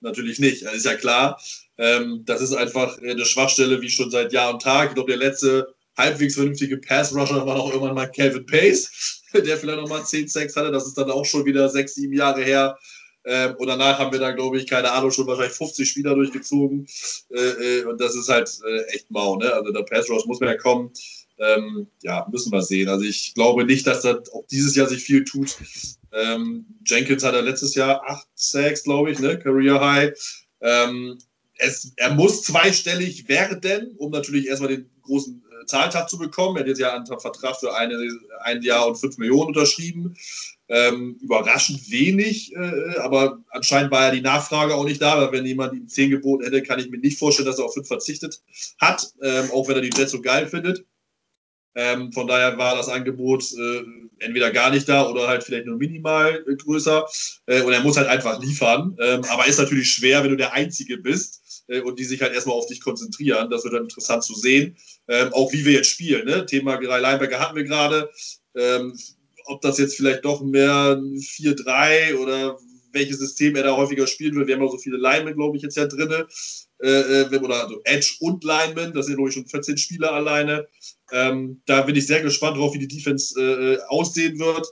natürlich nicht. Das ist ja klar. Ähm, das ist einfach eine Schwachstelle wie schon seit Jahr und Tag. Ich glaube, der letzte halbwegs vernünftige Pass-Rusher war auch irgendwann mal Calvin Pace, der vielleicht nochmal 10 Sex hatte. Das ist dann auch schon wieder sechs, sieben Jahre her. Ähm, und danach haben wir da, glaube ich, keine Ahnung, schon wahrscheinlich 50 Spieler durchgezogen. Äh, äh, und das ist halt äh, echt mau. Ne? Also der Pass Rush muss mehr kommen. Ähm, ja, müssen wir sehen. Also ich glaube nicht, dass das auch dieses Jahr sich viel tut. Ähm, Jenkins hatte letztes Jahr 8 Sacks, glaube ich, ne? Career High. Es, er muss zweistellig werden, um natürlich erstmal den großen äh, Zahltag zu bekommen. Er hat jetzt ja einen Vertrag für eine, ein Jahr und 5 Millionen unterschrieben. Ähm, überraschend wenig, äh, aber anscheinend war ja die Nachfrage auch nicht da, weil wenn jemand ihm 10 geboten hätte, kann ich mir nicht vorstellen, dass er auf 5 verzichtet hat, ähm, auch wenn er die Jets so geil findet. Ähm, von daher war das Angebot äh, entweder gar nicht da oder halt vielleicht nur minimal äh, größer. Äh, und er muss halt einfach liefern. Ähm, aber ist natürlich schwer, wenn du der Einzige bist und die sich halt erstmal auf dich konzentrieren. Das wird dann interessant zu sehen. Ähm, auch wie wir jetzt spielen. Ne? Thema Linebacker hatten wir gerade. Ähm, ob das jetzt vielleicht doch mehr 4-3 oder welches System er da häufiger spielen wird. Wir haben auch so viele Linemen, glaube ich, jetzt ja drin. Äh, äh, oder also Edge und Linemen. Das sind, glaube ich, schon 14 Spieler alleine. Ähm, da bin ich sehr gespannt drauf, wie die Defense äh, aussehen wird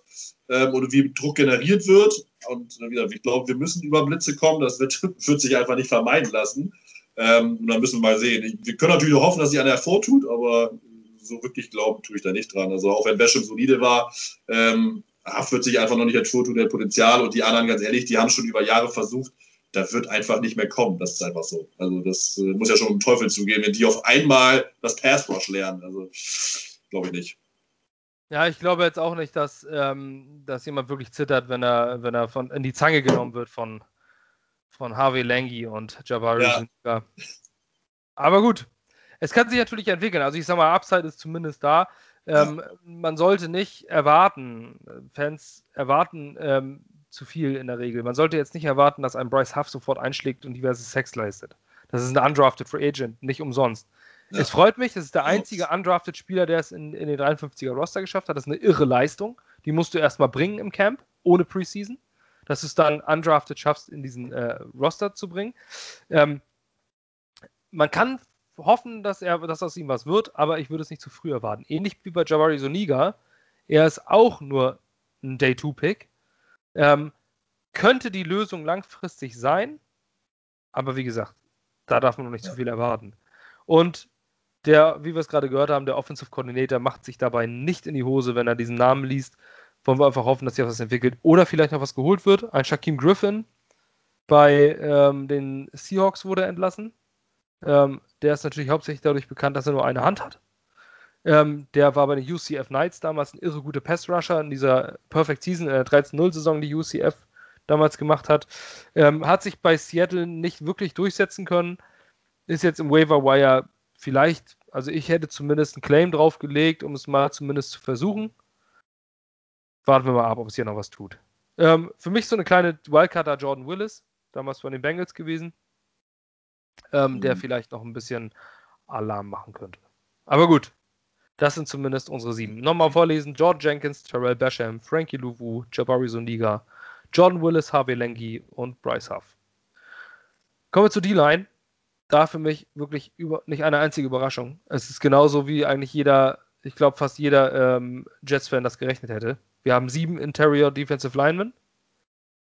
ähm, oder wie Druck generiert wird. Und äh, wieder, ich glaube, wir müssen über Blitze kommen. Das wird, wird sich einfach nicht vermeiden lassen. Ähm, und dann müssen wir mal sehen. Wir können natürlich hoffen, dass sich einer hervortut, aber so wirklich glauben tue ich da nicht dran. Also auch wenn Basham solide war, ähm, wird sich einfach noch nicht hervortun, der Potenzial. Und die anderen, ganz ehrlich, die haben schon über Jahre versucht, da wird einfach nicht mehr kommen. Das ist einfach so. Also das äh, muss ja schon um Teufel zugehen, wenn die auf einmal das Pass Rush lernen. Also glaube ich nicht. Ja, ich glaube jetzt auch nicht, dass, ähm, dass jemand wirklich zittert, wenn er, wenn er von, in die Zange genommen wird von, von Harvey Langi und Jabari ja. Aber gut, es kann sich natürlich entwickeln. Also ich sage mal, Upside ist zumindest da. Ähm, ja. Man sollte nicht erwarten, Fans erwarten ähm, zu viel in der Regel. Man sollte jetzt nicht erwarten, dass ein Bryce Huff sofort einschlägt und diverse Sex leistet. Das ist ein undrafted Free Agent, nicht umsonst. Ja. Es freut mich, das ist der einzige undrafted Spieler, der es in, in den 53er Roster geschafft hat. Das ist eine irre Leistung. Die musst du erstmal bringen im Camp, ohne Preseason. Dass du es dann undrafted schaffst, in diesen äh, Roster zu bringen. Ähm, man kann hoffen, dass, er, dass aus ihm was wird, aber ich würde es nicht zu früh erwarten. Ähnlich wie bei Jabari Soniga. Er ist auch nur ein Day-2-Pick. Ähm, könnte die Lösung langfristig sein, aber wie gesagt, da darf man noch nicht ja. zu viel erwarten. Und der, wie wir es gerade gehört haben, der Offensive Coordinator macht sich dabei nicht in die Hose, wenn er diesen Namen liest. Wollen wir einfach hoffen, dass sich was entwickelt oder vielleicht noch was geholt wird. Ein Shaquem Griffin bei ähm, den Seahawks wurde entlassen. Ähm, der ist natürlich hauptsächlich dadurch bekannt, dass er nur eine Hand hat. Ähm, der war bei den UCF Knights damals ein irre guter Pass-Rusher in dieser Perfect Season, in der 13-0-Saison, die UCF damals gemacht hat. Ähm, hat sich bei Seattle nicht wirklich durchsetzen können. Ist jetzt im Waiver Wire vielleicht, also ich hätte zumindest einen Claim draufgelegt, um es mal zumindest zu versuchen. Warten wir mal ab, ob es hier noch was tut. Ähm, für mich so eine kleine Wildcarder Jordan Willis, damals von den Bengals gewesen ähm, mhm. der vielleicht noch ein bisschen Alarm machen könnte. Aber gut, das sind zumindest unsere sieben. Nochmal vorlesen: George Jenkins, Terrell Basham, Frankie Louvu, Jabari Zuniga, Jordan Willis, Harvey Lengi und Bryce Huff. Kommen wir zur D-Line. Da für mich wirklich über, nicht eine einzige Überraschung. Es ist genauso wie eigentlich jeder, ich glaube fast jeder ähm, Jets-Fan das gerechnet hätte. Wir haben sieben Interior Defensive Linemen.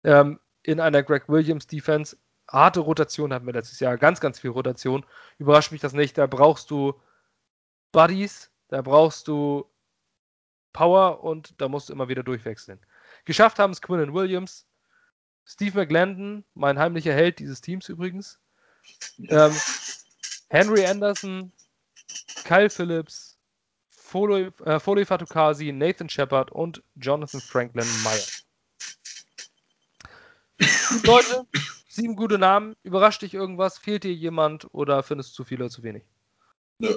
Ähm, in einer Greg Williams Defense harte Rotation hatten wir letztes Jahr, ganz, ganz viel Rotation. Überrascht mich das nicht. Da brauchst du Buddies, da brauchst du Power und da musst du immer wieder durchwechseln. Geschafft haben es Quinn Williams, Steve McLendon, mein heimlicher Held dieses Teams übrigens, ähm, Henry Anderson, Kyle Phillips, Foley, äh, Fatukasi, Nathan Shepard und Jonathan Franklin Meyer. Leute, Sieben gute Namen. Überrascht dich irgendwas? Fehlt dir jemand oder findest du zu viel oder zu wenig? Nö.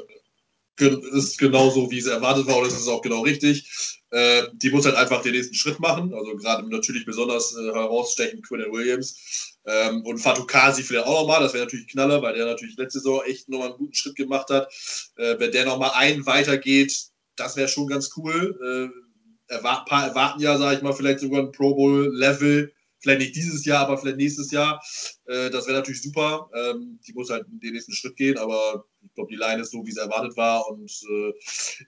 Ist genauso, wie es erwartet war, und das ist auch genau richtig. Äh, die muss halt einfach den nächsten Schritt machen. Also gerade natürlich besonders äh, herausstechen Quinn Williams. Ähm, und Fatukasi vielleicht auch nochmal. Das wäre natürlich Knaller, weil der natürlich letzte Saison echt nochmal einen guten Schritt gemacht hat. Äh, wenn der nochmal einen weitergeht, das wäre schon ganz cool. Äh, erwarten ja, sage ich mal, vielleicht sogar ein Pro Bowl-Level. Vielleicht nicht dieses Jahr, aber vielleicht nächstes Jahr. Äh, das wäre natürlich super. Ähm, die muss halt den nächsten Schritt gehen, aber ich glaube, die Line ist so, wie es erwartet war. Und äh,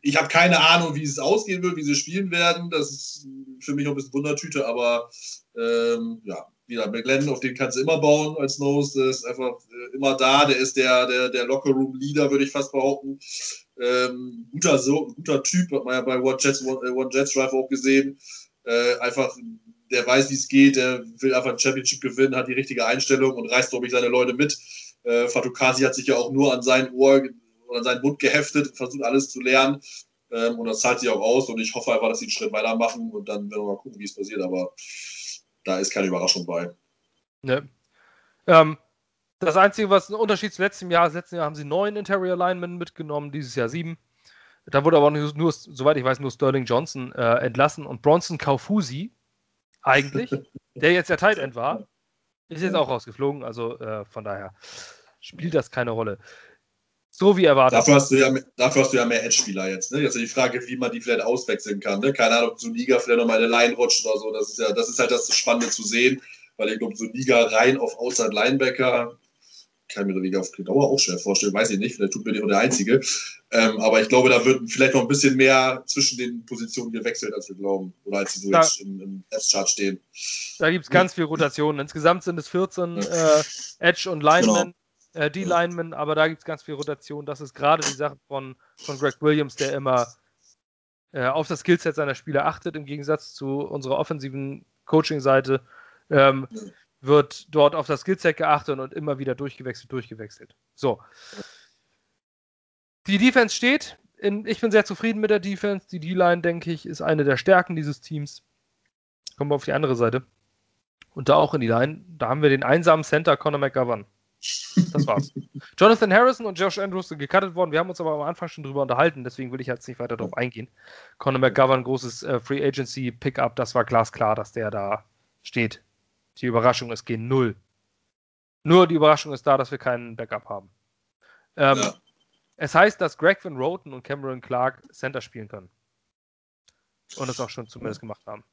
ich habe keine Ahnung, wie es ausgehen wird, wie sie spielen werden. Das ist für mich auch ein bisschen Wundertüte, aber ähm, ja, wieder McLennan, auf den kannst du immer bauen als Nose. Der ist einfach äh, immer da. Der ist der, der, der Locker-Room-Leader, würde ich fast behaupten. Ähm, guter, so, guter Typ, hat man ja bei One Jets, One, äh, One Jets Drive auch gesehen. Äh, einfach, der weiß, wie es geht, der will einfach ein Championship gewinnen, hat die richtige Einstellung und reißt, glaube ich, seine Leute mit. Äh, Fatukasi hat sich ja auch nur an sein Ohr oder an seinen Mund geheftet, versucht alles zu lernen. Ähm, und das zahlt sich auch aus und ich hoffe einfach, dass sie einen Schritt weitermachen und dann werden wir mal gucken, wie es passiert. Aber da ist keine Überraschung bei. Ne. Ähm, das Einzige, was ein Unterschied zu letztem Jahr, letzten Jahr haben sie neun Interior Linemen mitgenommen, dieses Jahr sieben. Da wurde aber nur, nur soweit ich weiß, nur Sterling Johnson äh, entlassen und Bronson Kaufusi, eigentlich, der jetzt der Tight End war, ist jetzt auch rausgeflogen. Also äh, von daher spielt das keine Rolle. So wie erwartet. Dafür hast du ja, dafür hast du ja mehr Edge-Spieler jetzt. Ne? Jetzt ist die Frage, wie man die vielleicht auswechseln kann. Ne? Keine Ahnung, ob Liga vielleicht nochmal eine Line rutscht oder so. Das ist ja, das ist halt das Spannende zu sehen, weil ich glaube, Liga rein auf Outside Linebacker kann mir Liga auf Dauer auch schwer vorstellen, weiß ich nicht, vielleicht tut mir die auch der Einzige. Ähm, aber ich glaube, da wird vielleicht noch ein bisschen mehr zwischen den Positionen gewechselt, als wir glauben. Oder als sie so da, jetzt im, im S-Chart stehen. Da gibt es ganz viel Rotationen. Insgesamt sind es 14 ja. äh, Edge und Linemen. Genau äh, die Linemen, aber da gibt es ganz viel Rotation. Das ist gerade die Sache von, von Greg Williams, der immer äh, auf das Skillset seiner Spieler achtet, im Gegensatz zu unserer offensiven Coaching-Seite. Ähm, wird dort auf das Skillset geachtet und immer wieder durchgewechselt, durchgewechselt. So. Die Defense steht. In, ich bin sehr zufrieden mit der Defense. Die D-Line, denke ich, ist eine der Stärken dieses Teams. Kommen wir auf die andere Seite. Und da auch in die Line. Da haben wir den einsamen Center Conor McGovern. Das war's. Jonathan Harrison und Josh Andrews sind gecuttet worden. Wir haben uns aber am Anfang schon drüber unterhalten, deswegen will ich jetzt nicht weiter darauf eingehen. Conor McGovern, großes äh, Free Agency Pickup, das war glasklar, dass der da steht. Die Überraschung ist gehen null. Nur die Überraschung ist da, dass wir keinen Backup haben. Ähm, ja. Es heißt, dass Greg Van Roten und Cameron Clark Center spielen können. Und das auch schon zumindest gemacht haben.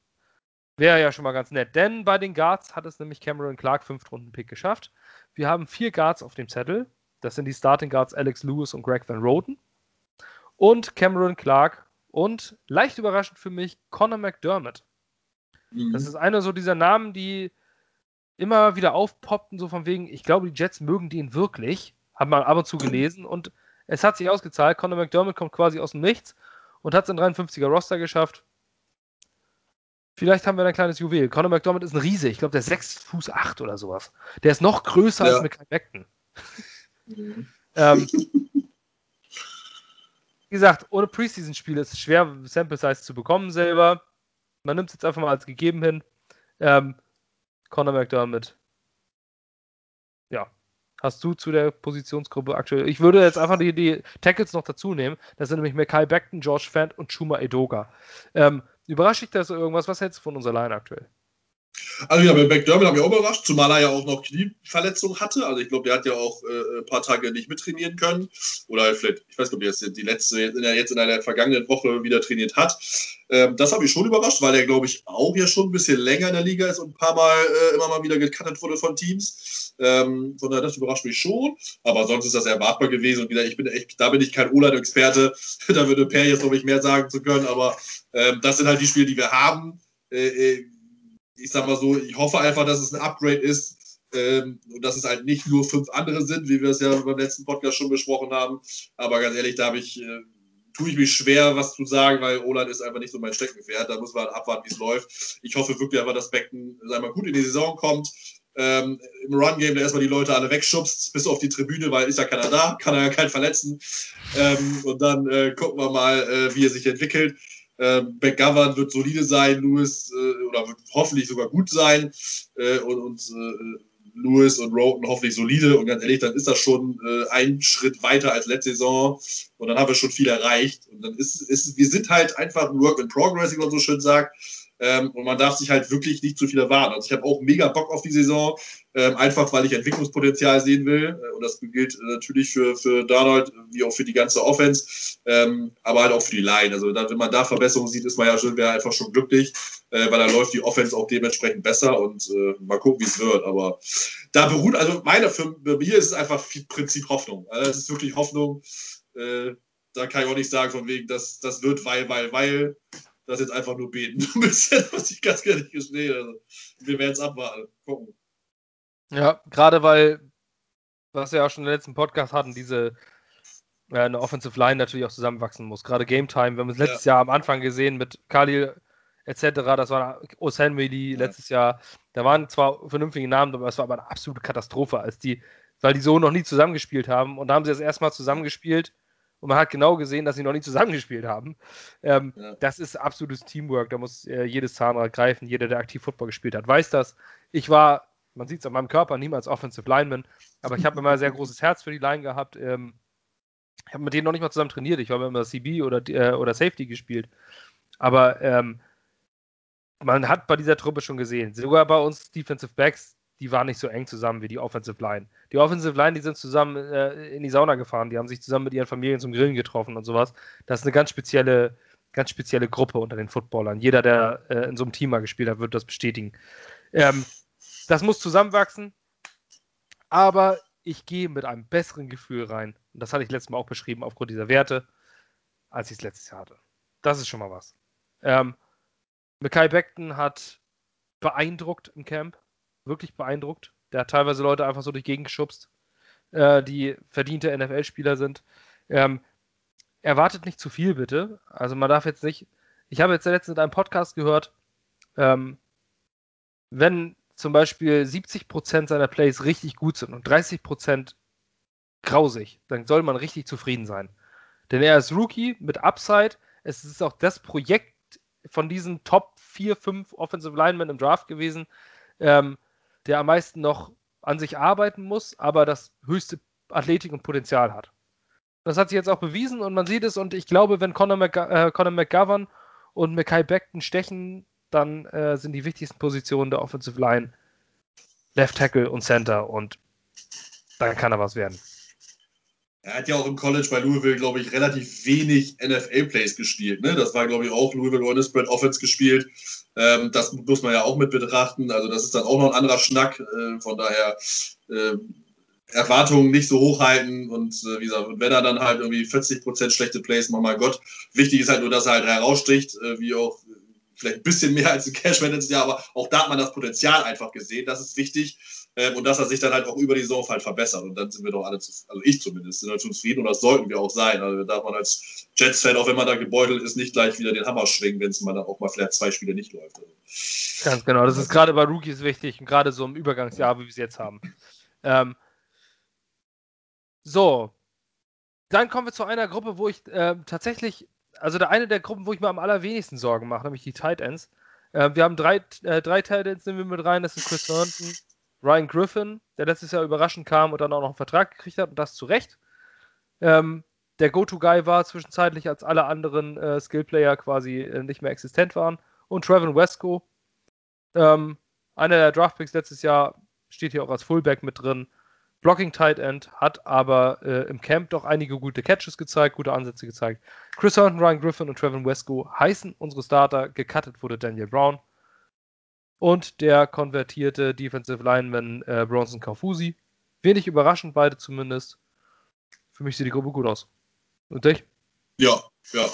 Wäre ja schon mal ganz nett, denn bei den Guards hat es nämlich Cameron Clark fünf Runden Pick geschafft. Wir haben vier Guards auf dem Zettel. Das sind die Starting Guards Alex Lewis und Greg Van Roten. Und Cameron Clark und leicht überraschend für mich Conor McDermott. Mhm. Das ist einer so dieser Namen, die immer wieder aufpoppten, so von wegen, ich glaube, die Jets mögen den wirklich. Hat man ab und zu gelesen und es hat sich ausgezahlt. Conor McDermott kommt quasi aus dem Nichts und hat sein 53er Roster geschafft. Vielleicht haben wir ein kleines Juwel. Conor McDermott ist ein Riese. Ich glaube, der ist 6 Fuß 8 oder sowas. Der ist noch größer ja. als Michael Beckton. Mhm. ähm, wie gesagt, ohne Preseason-Spiele ist es schwer, Sample Size zu bekommen selber. Man nimmt es jetzt einfach mal als gegeben hin. Ähm, Conor McDermott. Ja. Hast du zu der Positionsgruppe aktuell? Ich würde jetzt einfach die, die Tackles noch dazu nehmen. Das sind nämlich Mackay Beckton, George Fant und Chuma Edoga. Ähm, Überrascht dich das irgendwas? Was hältst du von unserer Line aktuell? Also ja, bei McDermott haben wir auch überrascht, zumal er ja auch noch Knieverletzungen hatte. Also ich glaube, der hat ja auch äh, ein paar Tage nicht mittrainieren können. Oder vielleicht, ich weiß nicht, ob er jetzt die letzte, jetzt in der, jetzt in der vergangenen Woche wieder trainiert hat. Ähm, das habe ich schon überrascht, weil er, glaube ich, auch ja schon ein bisschen länger in der Liga ist und ein paar Mal äh, immer mal wieder gecuttet wurde von Teams. Ähm, von daher, das überrascht mich schon. Aber sonst ist das erwartbar gewesen. Und wieder, ich bin echt, da bin ich kein O-Line-Experte. da würde Per jetzt, glaube ich, mehr sagen zu können. Aber ähm, das sind halt die Spiele, die wir haben. Äh, äh, ich sag mal so, ich hoffe einfach, dass es ein Upgrade ist. Ähm, und dass es halt nicht nur fünf andere sind, wie wir es ja beim letzten Podcast schon besprochen haben. Aber ganz ehrlich, da habe ich äh, tue ich mich schwer, was zu sagen, weil Roland ist einfach nicht so mein Steckenpferd. Da muss man abwarten, wie es läuft. Ich hoffe wirklich einfach, dass Becken sag mal, gut in die Saison kommt. Ähm, Im Run-Game da erstmal die Leute alle wegschubst, bis auf die Tribüne, weil ist ja keiner da, kann er ja keinen verletzen. Ähm, und dann äh, gucken wir mal, äh, wie er sich entwickelt. Ähm, McGovern wird solide sein, Lewis, äh, oder wird hoffentlich sogar gut sein. Äh, und und äh, Lewis und Roten hoffentlich solide. Und ganz ehrlich, dann ist das schon äh, ein Schritt weiter als letzte Saison. Und dann haben wir schon viel erreicht. Und dann ist, ist wir sind halt einfach ein Work in Progress, wie man so schön sagt. Ähm, und man darf sich halt wirklich nicht zu viel erwarten. Also ich habe auch mega Bock auf die Saison, ähm, einfach weil ich Entwicklungspotenzial sehen will. Äh, und das gilt äh, natürlich für, für Donald wie auch für die ganze Offense, ähm, aber halt auch für die Line. Also da, wenn man da Verbesserungen sieht, ist man ja schon wäre einfach schon glücklich, äh, weil da läuft die Offense auch dementsprechend besser und äh, mal gucken, wie es wird. Aber da beruht, also meine, für, für mir ist es einfach Prinzip Hoffnung. Also es ist wirklich Hoffnung. Äh, da kann ich auch nicht sagen, von wegen, das, das wird, weil, weil, weil das jetzt einfach nur beten. Ein bisschen, muss ich ganz ehrlich gestehen. Also, wir werden es abwarten. Gucken. Ja, gerade weil, was wir ja auch schon im letzten Podcast hatten, diese äh, eine Offensive Line natürlich auch zusammenwachsen muss. Gerade Game Time, wir haben es letztes ja. Jahr am Anfang gesehen mit Khalil etc., das war Osenwili ja. letztes Jahr. Da waren zwar vernünftige Namen, aber es war aber eine absolute Katastrophe, als die, weil die so noch nie zusammengespielt haben. Und da haben sie das erstmal zusammengespielt und man hat genau gesehen, dass sie noch nie zusammengespielt haben. Ähm, ja. Das ist absolutes Teamwork. Da muss äh, jedes Zahnrad greifen. Jeder, der aktiv Football gespielt hat, weiß das. Ich war, man sieht es an meinem Körper, niemals Offensive Lineman, aber ich habe immer ein sehr großes Herz für die Line gehabt. Ähm, ich habe mit denen noch nicht mal zusammen trainiert. Ich habe immer CB oder, äh, oder Safety gespielt. Aber ähm, man hat bei dieser Truppe schon gesehen, sogar bei uns Defensive Backs, die waren nicht so eng zusammen wie die Offensive Line. Die Offensive Line, die sind zusammen äh, in die Sauna gefahren, die haben sich zusammen mit ihren Familien zum Grillen getroffen und sowas. Das ist eine ganz spezielle, ganz spezielle Gruppe unter den Footballern. Jeder, der äh, in so einem Team mal gespielt hat, wird das bestätigen. Ähm, das muss zusammenwachsen, aber ich gehe mit einem besseren Gefühl rein. Und das hatte ich letztes Mal auch beschrieben aufgrund dieser Werte, als ich es letztes Jahr hatte. Das ist schon mal was. Ähm, Mackay Beckton hat beeindruckt im Camp wirklich beeindruckt. Der hat teilweise Leute einfach so durch Gegend geschubst, äh, die verdiente NFL-Spieler sind. Ähm, erwartet nicht zu viel, bitte. Also man darf jetzt nicht. Ich habe jetzt letztens in einem Podcast gehört, ähm, wenn zum Beispiel 70% seiner Plays richtig gut sind und 30% grausig, dann soll man richtig zufrieden sein. Denn er ist Rookie mit Upside. Es ist auch das Projekt von diesen Top 4, 5 Offensive Linemen im Draft gewesen. Ähm, der am meisten noch an sich arbeiten muss, aber das höchste Athletik und Potenzial hat. Das hat sich jetzt auch bewiesen und man sieht es und ich glaube, wenn Conor, Mc, äh, Conor McGovern und Mackay Beckton stechen, dann äh, sind die wichtigsten Positionen der Offensive Line Left Tackle und Center und dann kann er was werden. Er hat ja auch im College bei Louisville, glaube ich, relativ wenig NFL-Plays gespielt. Ne? Das war, glaube ich, auch Louisville One Spread Offense gespielt. Ähm, das muss man ja auch mit betrachten. Also, das ist dann auch noch ein anderer Schnack. Äh, von daher äh, Erwartungen nicht so hoch halten. Und äh, wie gesagt, wenn er dann halt irgendwie 40% schlechte Plays macht, mein Gott. Wichtig ist halt nur, dass er halt heraussticht, äh, wie auch vielleicht ein bisschen mehr als ein Cashman letztes Jahr, aber auch da hat man das Potenzial einfach gesehen. Das ist wichtig. Ähm, und dass er sich dann halt auch über die Saison halt verbessert. Und dann sind wir doch alle, zu, also ich zumindest, sind halt zufrieden und das sollten wir auch sein. Also da darf man als Jets-Fan, auch wenn man da gebeutelt ist, nicht gleich wieder den Hammer schwingen, wenn es mal dann auch mal vielleicht zwei Spiele nicht läuft. Also. Ganz genau, das ist gerade bei Rookies wichtig und gerade so im Übergangsjahr, wie wir es jetzt haben. Ähm, so, dann kommen wir zu einer Gruppe, wo ich äh, tatsächlich, also der eine der Gruppen, wo ich mir am allerwenigsten Sorgen mache, nämlich die Tight Ends. Äh, wir haben drei, äh, drei Tight Ends, nehmen wir mit rein, das sind Chris Thornton, Ryan Griffin, der letztes Jahr überraschend kam und dann auch noch einen Vertrag gekriegt hat und das zu Recht. Ähm, der Go-To-Guy war zwischenzeitlich, als alle anderen äh, Skill-Player quasi äh, nicht mehr existent waren. Und Trevin Wesco, ähm, einer der Draftpicks letztes Jahr, steht hier auch als Fullback mit drin. Blocking Tight End, hat aber äh, im Camp doch einige gute Catches gezeigt, gute Ansätze gezeigt. Chris Hunt, Ryan Griffin und Trevin Wesco heißen unsere Starter. Gecuttet wurde Daniel Brown und der konvertierte Defensive Lineman äh, Bronson Kaufusi. Wenig überraschend, beide zumindest. Für mich sieht die Gruppe gut aus. Und dich? Ja, ja.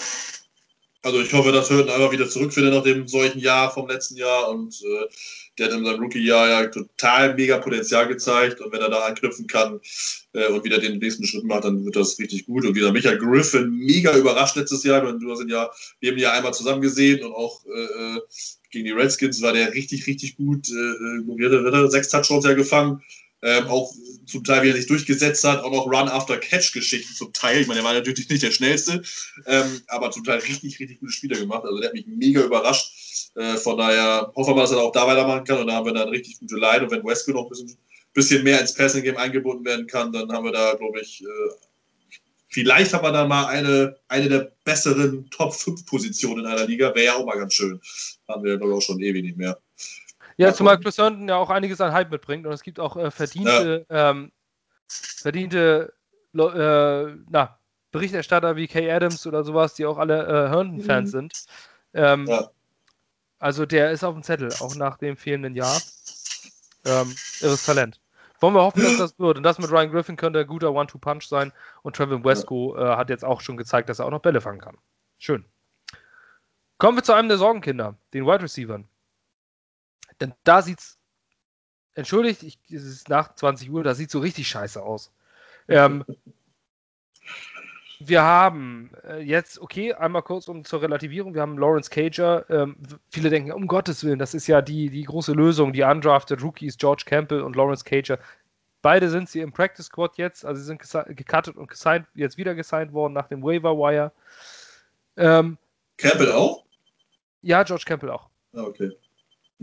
Also ich hoffe, dass Hürden einfach wieder zurückfindet nach dem solchen Jahr vom letzten Jahr und äh, der hat in seinem Rookie-Jahr ja total mega Potenzial gezeigt und wenn er da anknüpfen kann äh, und wieder den nächsten Schritt macht, dann wird das richtig gut. Und wieder Michael Griffin mega überrascht letztes Jahr. Du hast ihn ja, wir haben ihn ja einmal zusammen gesehen und auch äh, äh gegen die Redskins war der richtig, richtig gut. Äh, äh sechs Touchdowns ja gefangen. Ähm, auch zum Teil, wie er sich durchgesetzt hat, auch noch Run-After-Catch-Geschichten zum Teil. Ich meine, er war natürlich nicht der Schnellste, ähm, aber zum Teil richtig, richtig gute Spiele gemacht. Also der hat mich mega überrascht. Äh, von daher hoffen wir, dass er auch da weitermachen kann und da haben wir dann richtig gute Line. Und wenn Wesco noch ein bisschen, bisschen mehr ins Passing-Game eingebunden werden kann, dann haben wir da, glaube ich, äh, vielleicht haben wir dann mal eine, eine der besseren Top 5 Positionen in einer Liga. Wäre ja auch mal ganz schön. Haben wir, glaube ich, auch schon ewig nicht mehr. Ja, mal zumal Chris Herndon ja auch einiges an Hype mitbringt und es gibt auch äh, verdiente, ja. ähm, verdiente äh, na, Berichterstatter wie Kay Adams oder sowas, die auch alle äh, Herndon-Fans mhm. sind. Ähm, ja. Also der ist auf dem Zettel, auch nach dem fehlenden Jahr. Ähm, irres Talent. Wollen wir hoffen, dass das wird. Und das mit Ryan Griffin könnte ein guter One-Two-Punch sein. Und Trevin Wesco ja. äh, hat jetzt auch schon gezeigt, dass er auch noch Bälle fangen kann. Schön. Kommen wir zu einem der Sorgenkinder, den Wide Receivers. Denn da sieht's, entschuldigt, ich, es ist nach 20 Uhr, da sieht so richtig scheiße aus. Ähm, wir haben äh, jetzt, okay, einmal kurz um zur Relativierung, wir haben Lawrence Cager. Ähm, viele denken, um Gottes Willen, das ist ja die, die große Lösung, die undrafted Rookies, George Campbell und Lawrence Cager. Beide sind sie im Practice Squad jetzt, also sie sind gecuttet und gesigned, jetzt wieder gesigned worden nach dem Waiver Wire. Ähm, Campbell auch? Ja, George Campbell auch. Ah, okay.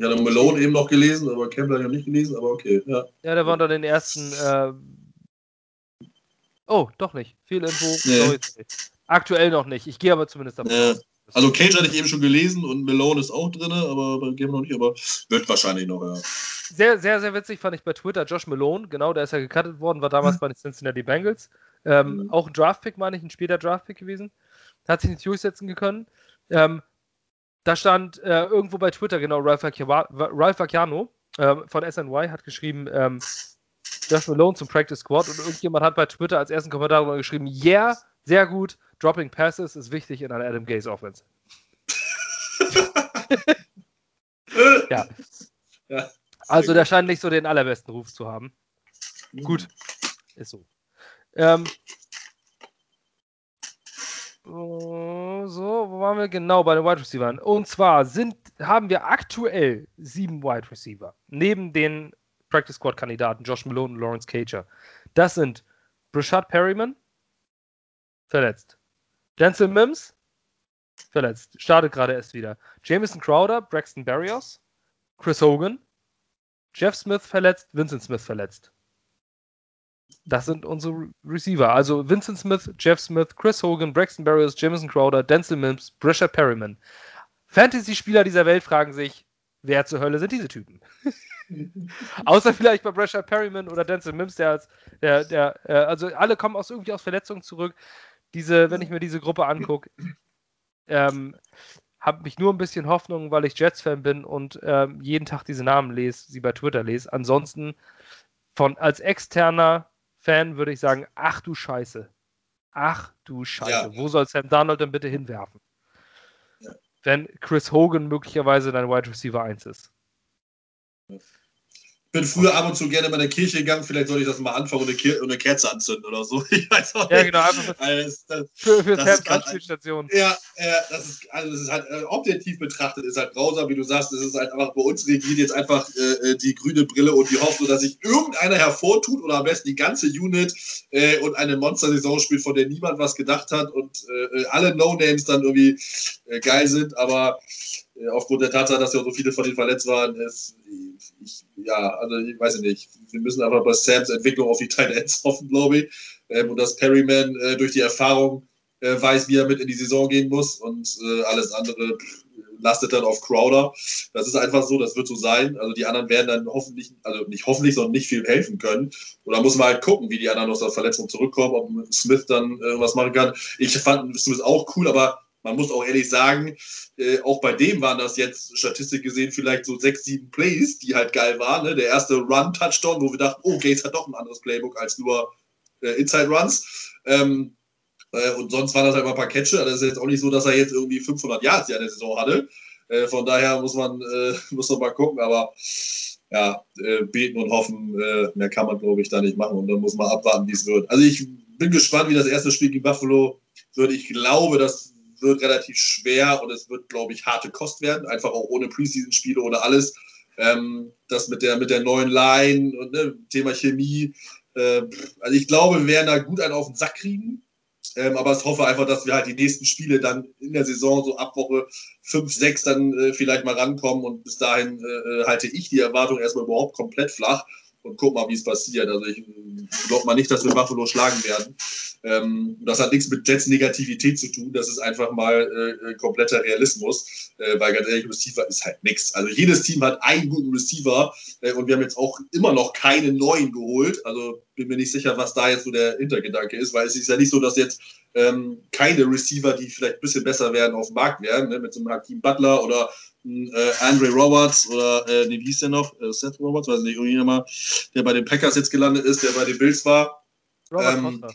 Ich hatte Malone eben noch gelesen, aber Campbell habe ich noch nicht gelesen, aber okay. Ja, ja der war dann den ersten äh, Oh, doch nicht. Viel Info. Nee. Sorry, sorry. Aktuell noch nicht. Ich gehe aber zumindest davon ja. Also Cage hatte ich eben schon gelesen und Malone ist auch drin, aber bei Game noch nicht, aber wird wahrscheinlich noch, ja. Sehr, sehr, sehr witzig fand ich bei Twitter Josh Malone, genau, der ist ja gecuttet worden, war damals bei den Cincinnati Bengals. Ähm, mhm. Auch ein Draftpick, meine ich, ein später Draftpick gewesen. Hat sich nicht durchsetzen können. Ähm, da stand äh, irgendwo bei Twitter, genau, Ralph, Acciano äh, von SNY hat geschrieben, ähm, Josh Malone zum Practice Squad und irgendjemand hat bei Twitter als ersten Kommentar geschrieben, yeah, sehr gut, dropping passes ist wichtig in einer Adam Gaze Offense. ja. ja. Also der scheint nicht so den allerbesten Ruf zu haben. Mhm. Gut, ist so. Ähm, so, wo waren wir genau bei den Wide Receivers? Und zwar sind, haben wir aktuell sieben Wide Receiver. Neben den Practice Squad Kandidaten, Josh Malone und Lawrence Cager. Das sind Brashad Perryman, verletzt. Denzel Mims, verletzt. Startet gerade erst wieder. Jameson Crowder, Braxton Barrios, Chris Hogan, Jeff Smith verletzt, Vincent Smith verletzt. Das sind unsere Receiver. Also Vincent Smith, Jeff Smith, Chris Hogan, Braxton Barrios, Jameson Crowder, Denzel Mims, Brashad Perryman. Fantasy-Spieler dieser Welt fragen sich, wer zur Hölle sind diese Typen? Außer vielleicht bei Brashard Perryman oder Denzel Mims, der als, der, der, äh, also alle kommen aus irgendwie aus Verletzungen zurück. Diese, wenn ich mir diese Gruppe angucke, ähm, habe ich nur ein bisschen Hoffnung, weil ich Jets-Fan bin und ähm, jeden Tag diese Namen lese, sie bei Twitter lese. Ansonsten von als externer Fan würde ich sagen, ach du Scheiße. Ach du Scheiße. Ja. Wo soll Sam Darnold denn bitte hinwerfen? Ja. Wenn Chris Hogan möglicherweise dein Wide Receiver 1 ist bin früher ab und zu gerne in der Kirche gegangen, vielleicht soll ich das mal anfangen und eine, eine Kerze anzünden oder so. Ich weiß auch ja, genau, einfach also das, für, für das Anspielstation. Ja, ja, das ist, also das ist halt äh, objektiv betrachtet, ist halt grausam, wie du sagst, es ist halt einfach bei uns regiert jetzt einfach äh, äh, die grüne Brille und die Hoffnung, dass sich irgendeiner hervortut oder am besten die ganze Unit äh, und eine Monster-Saison spielt, von der niemand was gedacht hat und äh, äh alle No-Names dann irgendwie geil sind, aber aufgrund der Tatsache, dass ja so viele von denen verletzt waren, ist, ich, ja, also ich weiß nicht. Wir müssen einfach bei Sams Entwicklung auf die Tight Ends hoffen, glaube ich. Ähm, und dass Perryman äh, durch die Erfahrung äh, weiß, wie er mit in die Saison gehen muss und äh, alles andere lastet dann auf Crowder. Das ist einfach so, das wird so sein. Also die anderen werden dann hoffentlich, also nicht hoffentlich, sondern nicht viel helfen können. Und da muss man halt gucken, wie die anderen aus der Verletzung zurückkommen, ob Smith dann irgendwas machen kann. Ich fand Smith auch cool, aber man muss auch ehrlich sagen, äh, auch bei dem waren das jetzt Statistik gesehen vielleicht so sechs, sieben Plays, die halt geil waren. Ne? Der erste Run-Touchdown, wo wir dachten, oh, Gates hat doch ein anderes Playbook als nur äh, Inside-Runs. Ähm, äh, und sonst waren das halt mal ein paar Catches. Das ist jetzt auch nicht so, dass er jetzt irgendwie 500 Yards ja in der Saison hatte. Äh, von daher muss man, äh, muss man mal gucken. Aber ja, äh, beten und hoffen, mehr kann man, glaube ich, da nicht machen. Und dann muss man abwarten, wie es wird. Also ich bin gespannt, wie das erste Spiel gegen Buffalo wird. Ich glaube, dass wird relativ schwer und es wird, glaube ich, harte Kost werden, einfach auch ohne Preseason-Spiele, ohne alles. Ähm, das mit der, mit der neuen Line und ne, Thema Chemie. Äh, also ich glaube, wir werden da gut einen auf den Sack kriegen. Ähm, aber ich hoffe einfach, dass wir halt die nächsten Spiele dann in der Saison so ab Woche 5, 6 dann äh, vielleicht mal rankommen und bis dahin äh, äh, halte ich die Erwartung erstmal überhaupt komplett flach. Und guck mal, wie es passiert. Also ich glaube mal nicht, dass wir Buffalo schlagen werden. Ähm, das hat nichts mit Jets Negativität zu tun. Das ist einfach mal äh, kompletter Realismus, äh, weil ganz ehrlich, Receiver ist halt nichts. Also jedes Team hat einen guten Receiver äh, und wir haben jetzt auch immer noch keinen neuen geholt. Also bin mir nicht sicher, was da jetzt so der Hintergedanke ist, weil es ist ja nicht so, dass jetzt ähm, keine Receiver, die vielleicht ein bisschen besser werden, auf dem Markt wären, ne? mit so einem Hakim Butler oder äh, Andre Roberts oder, äh, nee, wie hieß der noch? Äh, Seth Roberts, weiß nicht, irgendjemand, der bei den Packers jetzt gelandet ist, der bei den Bills war. Robert ähm, Foster.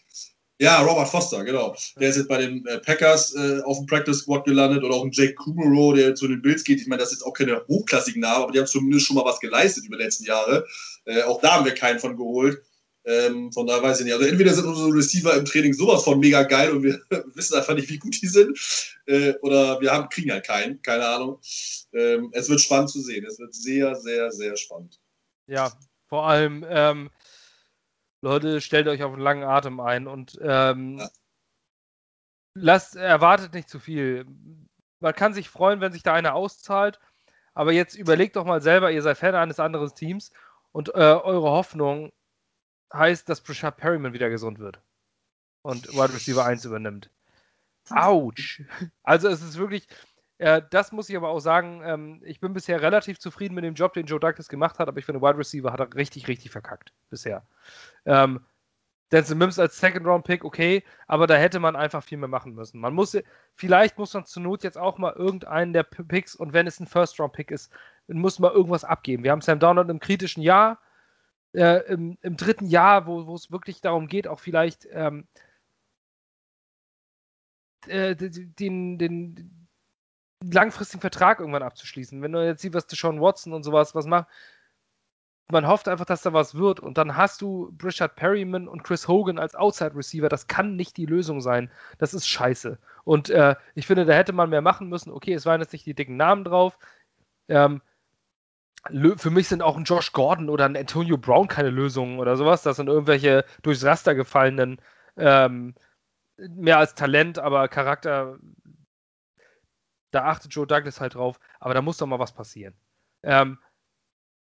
Ja, Robert Foster, genau. Der ist jetzt bei den äh, Packers äh, auf dem Practice Squad gelandet oder auch ein Jake Kumaro, der zu den Bills geht. Ich meine, das ist jetzt auch keine hochklassigen Namen, aber die haben zumindest schon mal was geleistet über die letzten Jahre. Äh, auch da haben wir keinen von geholt. Ähm, von daher weiß ich nicht. Also entweder sind unsere Receiver im Training sowas von mega geil und wir wissen einfach nicht, wie gut die sind. Äh, oder wir haben, kriegen halt keinen, keine Ahnung. Ähm, es wird spannend zu sehen. Es wird sehr, sehr, sehr spannend. Ja, vor allem, ähm, Leute, stellt euch auf einen langen Atem ein und ähm, ja. lasst, erwartet nicht zu viel. Man kann sich freuen, wenn sich da einer auszahlt, aber jetzt überlegt doch mal selber, ihr seid Fan eines anderen Teams und äh, eure Hoffnung heißt, dass Brashad Perryman wieder gesund wird und Wide Receiver 1 übernimmt. Autsch! Also es ist wirklich, äh, das muss ich aber auch sagen, ähm, ich bin bisher relativ zufrieden mit dem Job, den Joe Douglas gemacht hat, aber ich finde, Wide Receiver hat er richtig, richtig verkackt bisher. Ähm, Denzel Mims als Second-Round-Pick, okay, aber da hätte man einfach viel mehr machen müssen. Man muss, vielleicht muss man zur Not jetzt auch mal irgendeinen der Picks und wenn es ein First-Round-Pick ist, muss man irgendwas abgeben. Wir haben Sam Donald im kritischen Jahr, äh, im, im, dritten Jahr, wo es wirklich darum geht, auch vielleicht ähm, äh, den, den langfristigen Vertrag irgendwann abzuschließen. Wenn du jetzt siehst, was Deshaun Watson und sowas was macht, man hofft einfach, dass da was wird. Und dann hast du Brishard Perryman und Chris Hogan als Outside Receiver. Das kann nicht die Lösung sein. Das ist scheiße. Und äh, ich finde, da hätte man mehr machen müssen. Okay, es waren jetzt nicht die dicken Namen drauf. Ähm, für mich sind auch ein Josh Gordon oder ein Antonio Brown keine Lösungen oder sowas. Das sind irgendwelche durchs Raster gefallenen, ähm, mehr als Talent, aber Charakter. Da achtet Joe Douglas halt drauf. Aber da muss doch mal was passieren. Ähm,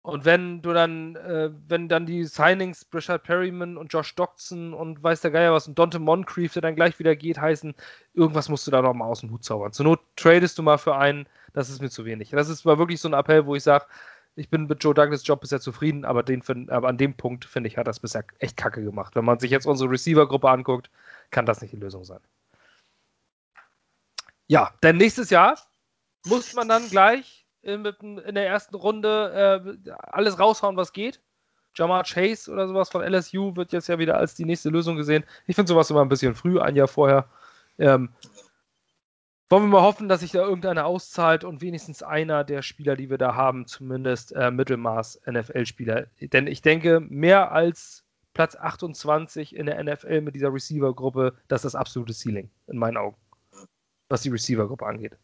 und wenn du dann, äh, wenn dann die Signings Brashard Perryman und Josh Doxson und weiß der Geier was und Dante Moncrief, der dann gleich wieder geht, heißen, irgendwas musst du da noch mal aus dem Hut zaubern. Zur Not tradest du mal für einen, das ist mir zu wenig. Das ist mal wirklich so ein Appell, wo ich sage, ich bin mit Joe Douglas Job bisher zufrieden, aber, den, aber an dem Punkt, finde ich, hat das bisher echt kacke gemacht. Wenn man sich jetzt unsere Receiver-Gruppe anguckt, kann das nicht die Lösung sein. Ja, denn nächstes Jahr muss man dann gleich in, in der ersten Runde äh, alles raushauen, was geht. Jamar Chase oder sowas von LSU wird jetzt ja wieder als die nächste Lösung gesehen. Ich finde sowas immer ein bisschen früh, ein Jahr vorher. Ähm, wollen wir mal hoffen, dass sich da irgendeiner auszahlt und wenigstens einer der Spieler, die wir da haben, zumindest äh, Mittelmaß NFL-Spieler. Denn ich denke, mehr als Platz 28 in der NFL mit dieser Receiver-Gruppe, das ist das absolute Ceiling, in meinen Augen. Was die Receiver-Gruppe angeht.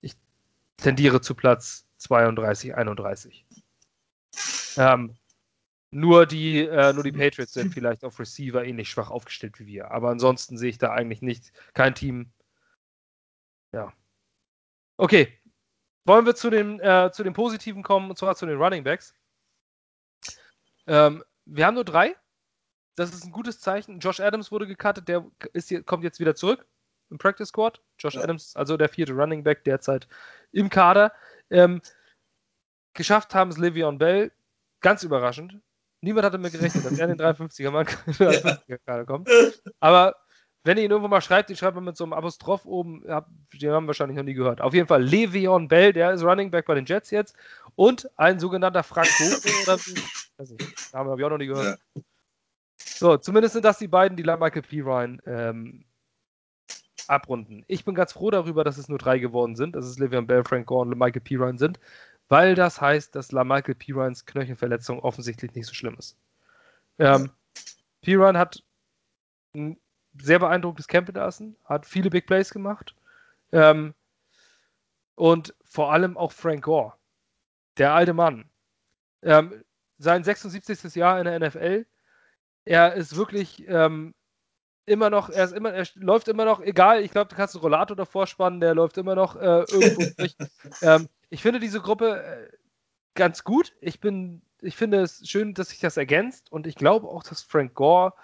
Ich tendiere zu Platz 32, 31. Ähm, nur die, äh, nur die Patriots sind vielleicht auf Receiver ähnlich schwach aufgestellt wie wir. Aber ansonsten sehe ich da eigentlich nicht kein Team, ja. Okay. Wollen wir zu den, äh, zu den Positiven kommen, und zwar zu den Running Backs. Ähm, wir haben nur drei. Das ist ein gutes Zeichen. Josh Adams wurde gecuttet, der ist hier, kommt jetzt wieder zurück im Practice Squad. Josh ja. Adams, also der vierte Running Back derzeit im Kader. Ähm, geschafft haben es Le'Veon Bell, ganz überraschend. Niemand hatte mir gerechnet, dass er in den 53er Mann Kader kommt. Aber wenn ihr ihn irgendwo mal schreibt, den schreibt man mit so einem Apostroph oben, den haben wir wahrscheinlich noch nie gehört. Auf jeden Fall Le'Veon Bell, der ist Running Back bei den Jets jetzt. Und ein sogenannter Frank oder weiß nicht, Namen habe ich auch noch nie gehört. Ja. So, zumindest sind das die beiden, die Michael P. Ryan ähm, abrunden. Ich bin ganz froh darüber, dass es nur drei geworden sind, dass es Le'Veon Bell, Frank Gore und Michael P. Ryan sind, weil das heißt, dass Michael P. Ryans Knöchelverletzung offensichtlich nicht so schlimm ist. Ähm, P. Ryan hat sehr beeindrucktes Camp hinterlassen, hat viele Big Plays gemacht. Ähm, und vor allem auch Frank Gore, der alte Mann. Ähm, sein 76. Jahr in der NFL. Er ist wirklich ähm, immer noch, er ist immer, er läuft immer noch, egal, ich glaube, du kannst einen Rollator davor spannen, der läuft immer noch äh, irgendwo durch. Ähm, ich finde diese Gruppe äh, ganz gut. Ich bin ich finde es schön, dass sich das ergänzt und ich glaube auch, dass Frank Gore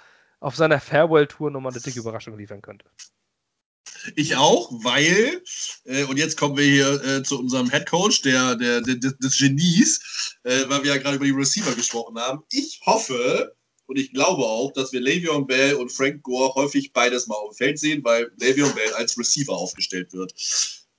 auf seiner Farewell-Tour nochmal eine dicke Überraschung liefern könnte. Ich auch, weil, äh, und jetzt kommen wir hier äh, zu unserem Head Coach, der, der, der, des Genies, äh, weil wir ja gerade über die Receiver gesprochen haben. Ich hoffe und ich glaube auch, dass wir Le'Veon Bell und Frank Gore häufig beides mal auf dem Feld sehen, weil Le'Veon Bell als Receiver aufgestellt wird.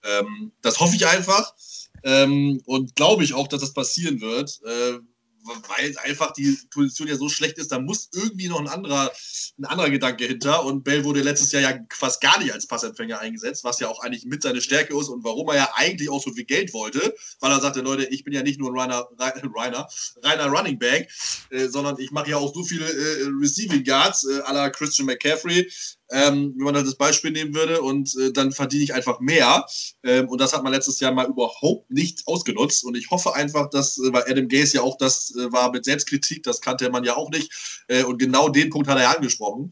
Ähm, das hoffe ich einfach ähm, und glaube ich auch, dass das passieren wird. Äh, weil einfach die Position ja so schlecht ist, da muss irgendwie noch ein anderer, ein anderer Gedanke hinter. Und Bell wurde letztes Jahr ja fast gar nicht als Passempfänger eingesetzt, was ja auch eigentlich mit seine Stärke ist und warum er ja eigentlich auch so viel Geld wollte, weil er sagte, Leute, ich bin ja nicht nur ein reiner, reiner, reiner Running Back, äh, sondern ich mache ja auch so viele äh, Receiving Guards äh, à la Christian McCaffrey ähm, wenn man das Beispiel nehmen würde und äh, dann verdiene ich einfach mehr. Ähm, und das hat man letztes Jahr mal überhaupt nicht ausgenutzt. Und ich hoffe einfach, dass, äh, weil Adam Gaze ja auch das äh, war mit Selbstkritik, das kannte man ja auch nicht. Äh, und genau den Punkt hat er ja angesprochen.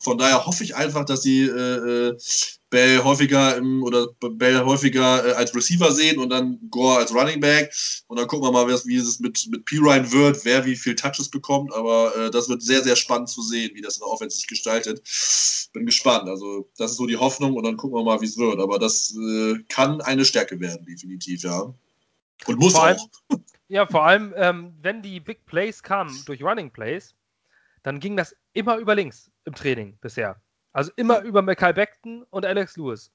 Von daher hoffe ich einfach, dass sie äh, äh Bell häufiger im, oder Bell häufiger äh, als Receiver sehen und dann Gore als Running Back. Und dann gucken wir mal, wie es mit, mit P-Ryan wird, wer wie viel Touches bekommt. Aber äh, das wird sehr, sehr spannend zu sehen, wie das in der Offense sich gestaltet. Bin gespannt. Also, das ist so die Hoffnung und dann gucken wir mal, wie es wird. Aber das äh, kann eine Stärke werden, definitiv, ja. Und muss vor auch. Allem, ja, vor allem, ähm, wenn die Big Plays kamen durch Running Plays, dann ging das immer über links im Training bisher. Also immer über Mackay Beckton und Alex Lewis.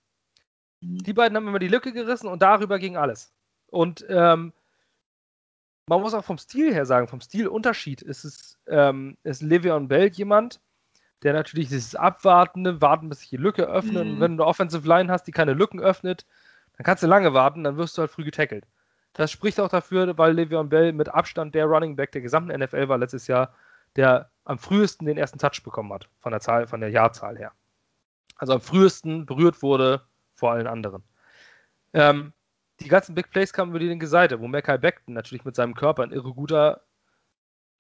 Mhm. Die beiden haben immer die Lücke gerissen und darüber ging alles. Und ähm, man muss auch vom Stil her sagen, vom Stilunterschied ist es, ähm, ist Le'Veon Bell jemand, der natürlich dieses Abwartende, warten, bis sich die Lücke öffnet. Mhm. Und wenn du eine Offensive Line hast, die keine Lücken öffnet, dann kannst du lange warten, dann wirst du halt früh getackelt. Das spricht auch dafür, weil Le'Veon Bell mit Abstand der Running Back der gesamten NFL war letztes Jahr, der am frühesten den ersten Touch bekommen hat, von der Zahl, von der Jahrzahl her. Also am frühesten berührt wurde vor allen anderen. Ähm, die ganzen Big Plays kamen über die linke Seite, wo Mackay Beckton natürlich mit seinem Körper ein irre guter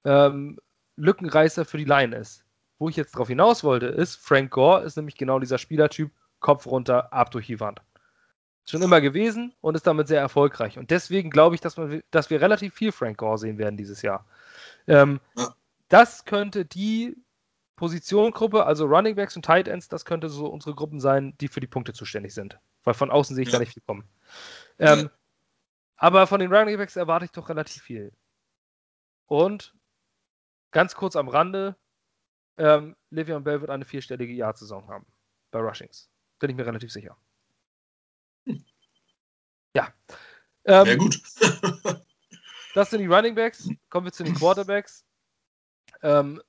ähm, Lückenreißer für die Line ist. Wo ich jetzt drauf hinaus wollte, ist, Frank Gore ist nämlich genau dieser Spielertyp, Kopf runter, ab durch die Wand. Schon immer gewesen und ist damit sehr erfolgreich. Und deswegen glaube ich, dass, man, dass wir relativ viel Frank Gore sehen werden dieses Jahr. Ähm, ja das könnte die Positionengruppe, also Running Backs und Tight Ends, das könnte so unsere Gruppen sein, die für die Punkte zuständig sind. Weil von außen sehe ich ja. da nicht viel kommen. Ähm, ja. Aber von den Running Backs erwarte ich doch relativ viel. Und ganz kurz am Rande, ähm, Le'Veon Bell wird eine vierstellige Jahrsaison haben bei Rushings. Bin ich mir relativ sicher. Hm. Ja. Ähm, Sehr gut. das sind die Running Backs. Kommen wir zu den Quarterbacks. Ähm,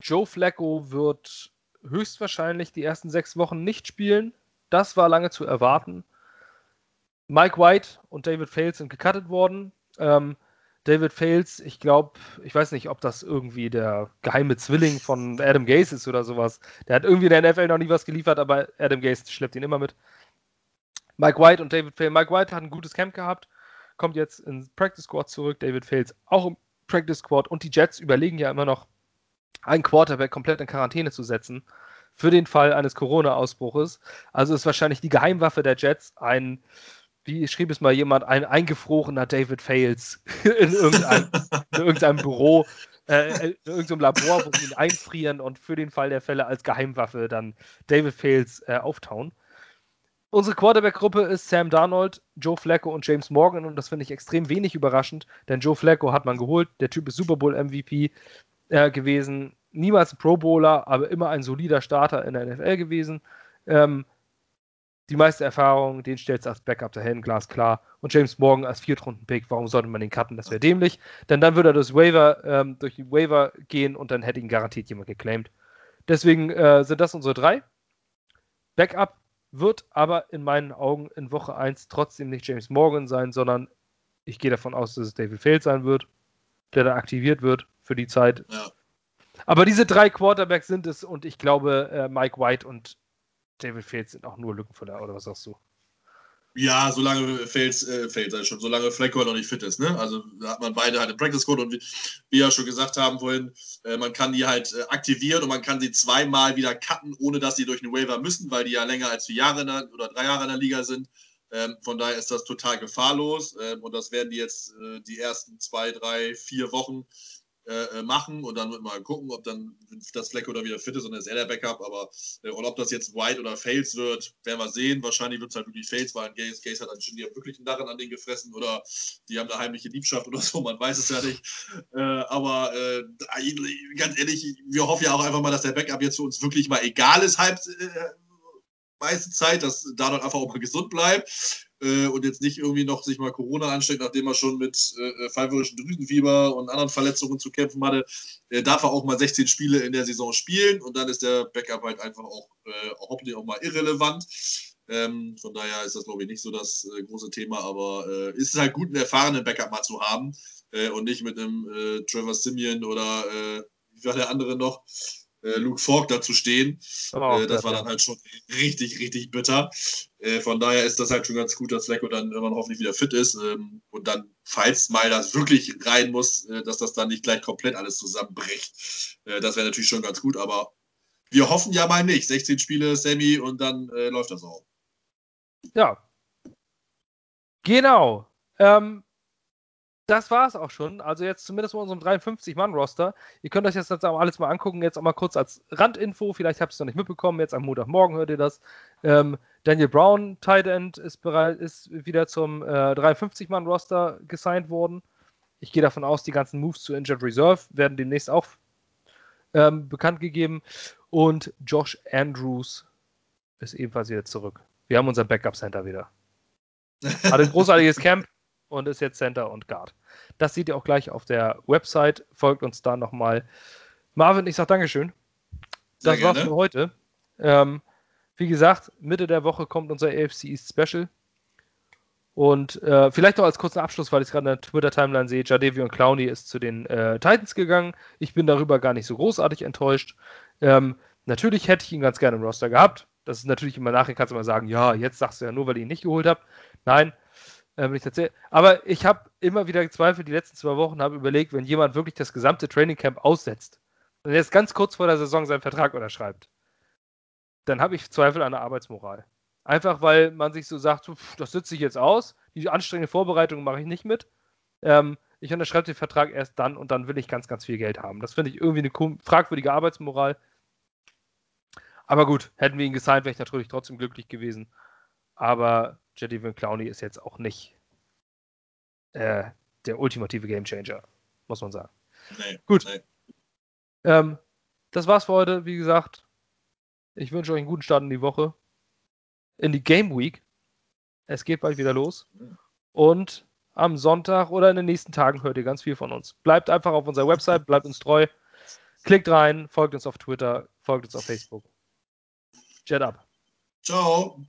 Joe Flacco wird höchstwahrscheinlich die ersten sechs Wochen nicht spielen. Das war lange zu erwarten. Mike White und David Fales sind gecuttet worden. Ähm, David Fales, ich glaube, ich weiß nicht, ob das irgendwie der geheime Zwilling von Adam Gase ist oder sowas. Der hat irgendwie in der NFL noch nie was geliefert, aber Adam Gase schleppt ihn immer mit. Mike White und David Fales. Mike White hat ein gutes Camp gehabt, kommt jetzt ins Practice Squad zurück. David Fales auch im Practice Squad und die Jets überlegen ja immer noch, einen Quarterback komplett in Quarantäne zu setzen für den Fall eines Corona-Ausbruches. Also ist wahrscheinlich die Geheimwaffe der Jets ein, wie schrieb es mal jemand, ein eingefrorener David Fails in irgendeinem, in irgendeinem Büro, äh, in irgendeinem Labor, wo sie ihn einfrieren und für den Fall der Fälle als Geheimwaffe dann David Fails äh, auftauen. Unsere Quarterback-Gruppe ist Sam Darnold, Joe Flacco und James Morgan und das finde ich extrem wenig überraschend, denn Joe Flacco hat man geholt, der Typ ist Super Bowl MVP äh, gewesen, niemals ein Pro Bowler, aber immer ein solider Starter in der NFL gewesen. Ähm, die meiste Erfahrung, den stellst du als Backup dahin, glasklar. Und James Morgan als Viertrunden-Pick, warum sollte man den cutten? Das wäre dämlich. Denn dann würde er das Waiver, ähm, durch die Waiver gehen und dann hätte ihn garantiert jemand geclaimed. Deswegen äh, sind das unsere drei. Backup wird aber in meinen Augen in Woche 1 trotzdem nicht James Morgan sein, sondern ich gehe davon aus, dass es David Feld sein wird, der da aktiviert wird für die Zeit. Ja. Aber diese drei Quarterbacks sind es und ich glaube, äh, Mike White und David Feld sind auch nur Lückenfüller, oder was sagst du? Ja, solange Fels, äh, Fels schon, solange halt noch nicht fit ist. Ne? Also hat man beide halt im Practice Code und wie, wie wir ja schon gesagt haben vorhin, äh, man kann die halt äh, aktivieren und man kann sie zweimal wieder cutten, ohne dass sie durch einen Waiver müssen, weil die ja länger als vier Jahre der, oder drei Jahre in der Liga sind. Ähm, von daher ist das total gefahrlos ähm, und das werden die jetzt äh, die ersten zwei, drei, vier Wochen äh, äh, machen und dann wird mal gucken, ob dann das Fleck oder wieder fit ist und dann ist er der Backup. Aber äh, und ob das jetzt White oder Fails wird, werden wir sehen. Wahrscheinlich wird es halt wirklich Fails, weil Gaze, Gaze hat schon die haben wirklich einen Narren an den gefressen oder die haben eine heimliche Liebschaft oder so, man weiß es ja nicht. Äh, aber äh, ganz ehrlich, wir hoffen ja auch einfach mal, dass der Backup jetzt für uns wirklich mal egal ist, halb meiste Zeit, dass Darnold einfach auch mal gesund bleibt äh, und jetzt nicht irgendwie noch sich mal Corona ansteckt, nachdem er schon mit äh, pfeiferischen Drüsenfieber und anderen Verletzungen zu kämpfen hatte, äh, darf er auch mal 16 Spiele in der Saison spielen und dann ist der Backup halt einfach auch äh, hoffentlich auch mal irrelevant. Ähm, von daher ist das, glaube ich, nicht so das äh, große Thema, aber äh, ist halt gut, einen erfahrenen Backup mal zu haben äh, und nicht mit einem äh, Trevor Simeon oder äh, wie war der andere noch? Äh, Luke Falk dazu stehen. Oh, das war dann halt schon richtig, richtig bitter. Äh, von daher ist das halt schon ganz gut, dass Lecko dann irgendwann hoffentlich wieder fit ist. Ähm, und dann, falls mal das wirklich rein muss, dass das dann nicht gleich komplett alles zusammenbricht. Das wäre natürlich schon ganz gut, aber wir hoffen ja mal nicht. 16 Spiele, Sammy, und dann äh, läuft das auch. Ja. Genau. Ähm, das war es auch schon. Also jetzt zumindest bei unserem 53-Mann-Roster. Ihr könnt euch das jetzt alles mal angucken. Jetzt auch mal kurz als Randinfo. Vielleicht habt ihr es noch nicht mitbekommen. Jetzt am Montagmorgen hört ihr das. Ähm, Daniel Brown, Tight End, ist, bereit, ist wieder zum äh, 53-Mann-Roster gesigned worden. Ich gehe davon aus, die ganzen Moves zu Injured Reserve werden demnächst auch ähm, bekannt gegeben. Und Josh Andrews ist ebenfalls wieder zurück. Wir haben unser Backup-Center wieder. Hat ein großartiges Camp und ist jetzt Center und Guard. Das seht ihr auch gleich auf der Website. Folgt uns da nochmal. Marvin, ich sage Dankeschön. Das war's für heute. Ähm, wie gesagt, Mitte der Woche kommt unser AFC East Special. Und äh, vielleicht noch als kurzen Abschluss, weil ich es gerade in der Twitter-Timeline sehe, Jadevi und Clowney ist zu den äh, Titans gegangen. Ich bin darüber gar nicht so großartig enttäuscht. Ähm, natürlich hätte ich ihn ganz gerne im Roster gehabt. Das ist natürlich immer nachher, kannst du mal sagen, ja, jetzt sagst du ja nur, weil ich ihn nicht geholt habe. Nein, äh, ich erzähl. Aber ich habe immer wieder gezweifelt, die letzten zwei Wochen, habe überlegt, wenn jemand wirklich das gesamte Training Camp aussetzt und jetzt ganz kurz vor der Saison seinen Vertrag unterschreibt, dann habe ich Zweifel an der Arbeitsmoral. Einfach weil man sich so sagt, das sitze ich jetzt aus, die anstrengende Vorbereitung mache ich nicht mit. Ähm, ich unterschreibe den Vertrag erst dann und dann will ich ganz, ganz viel Geld haben. Das finde ich irgendwie eine fragwürdige Arbeitsmoral. Aber gut, hätten wir ihn gesigned, wäre ich natürlich trotzdem glücklich gewesen. Aber Jadavion Clowney ist jetzt auch nicht äh, der ultimative Gamechanger, muss man sagen. Nee, Gut. Nee. Ähm, das war's für heute. Wie gesagt, ich wünsche euch einen guten Start in die Woche. In die Game Week. Es geht bald wieder los. Und am Sonntag oder in den nächsten Tagen hört ihr ganz viel von uns. Bleibt einfach auf unserer Website, bleibt uns treu. Klickt rein, folgt uns auf Twitter, folgt uns auf Facebook. Jet up. Ciao.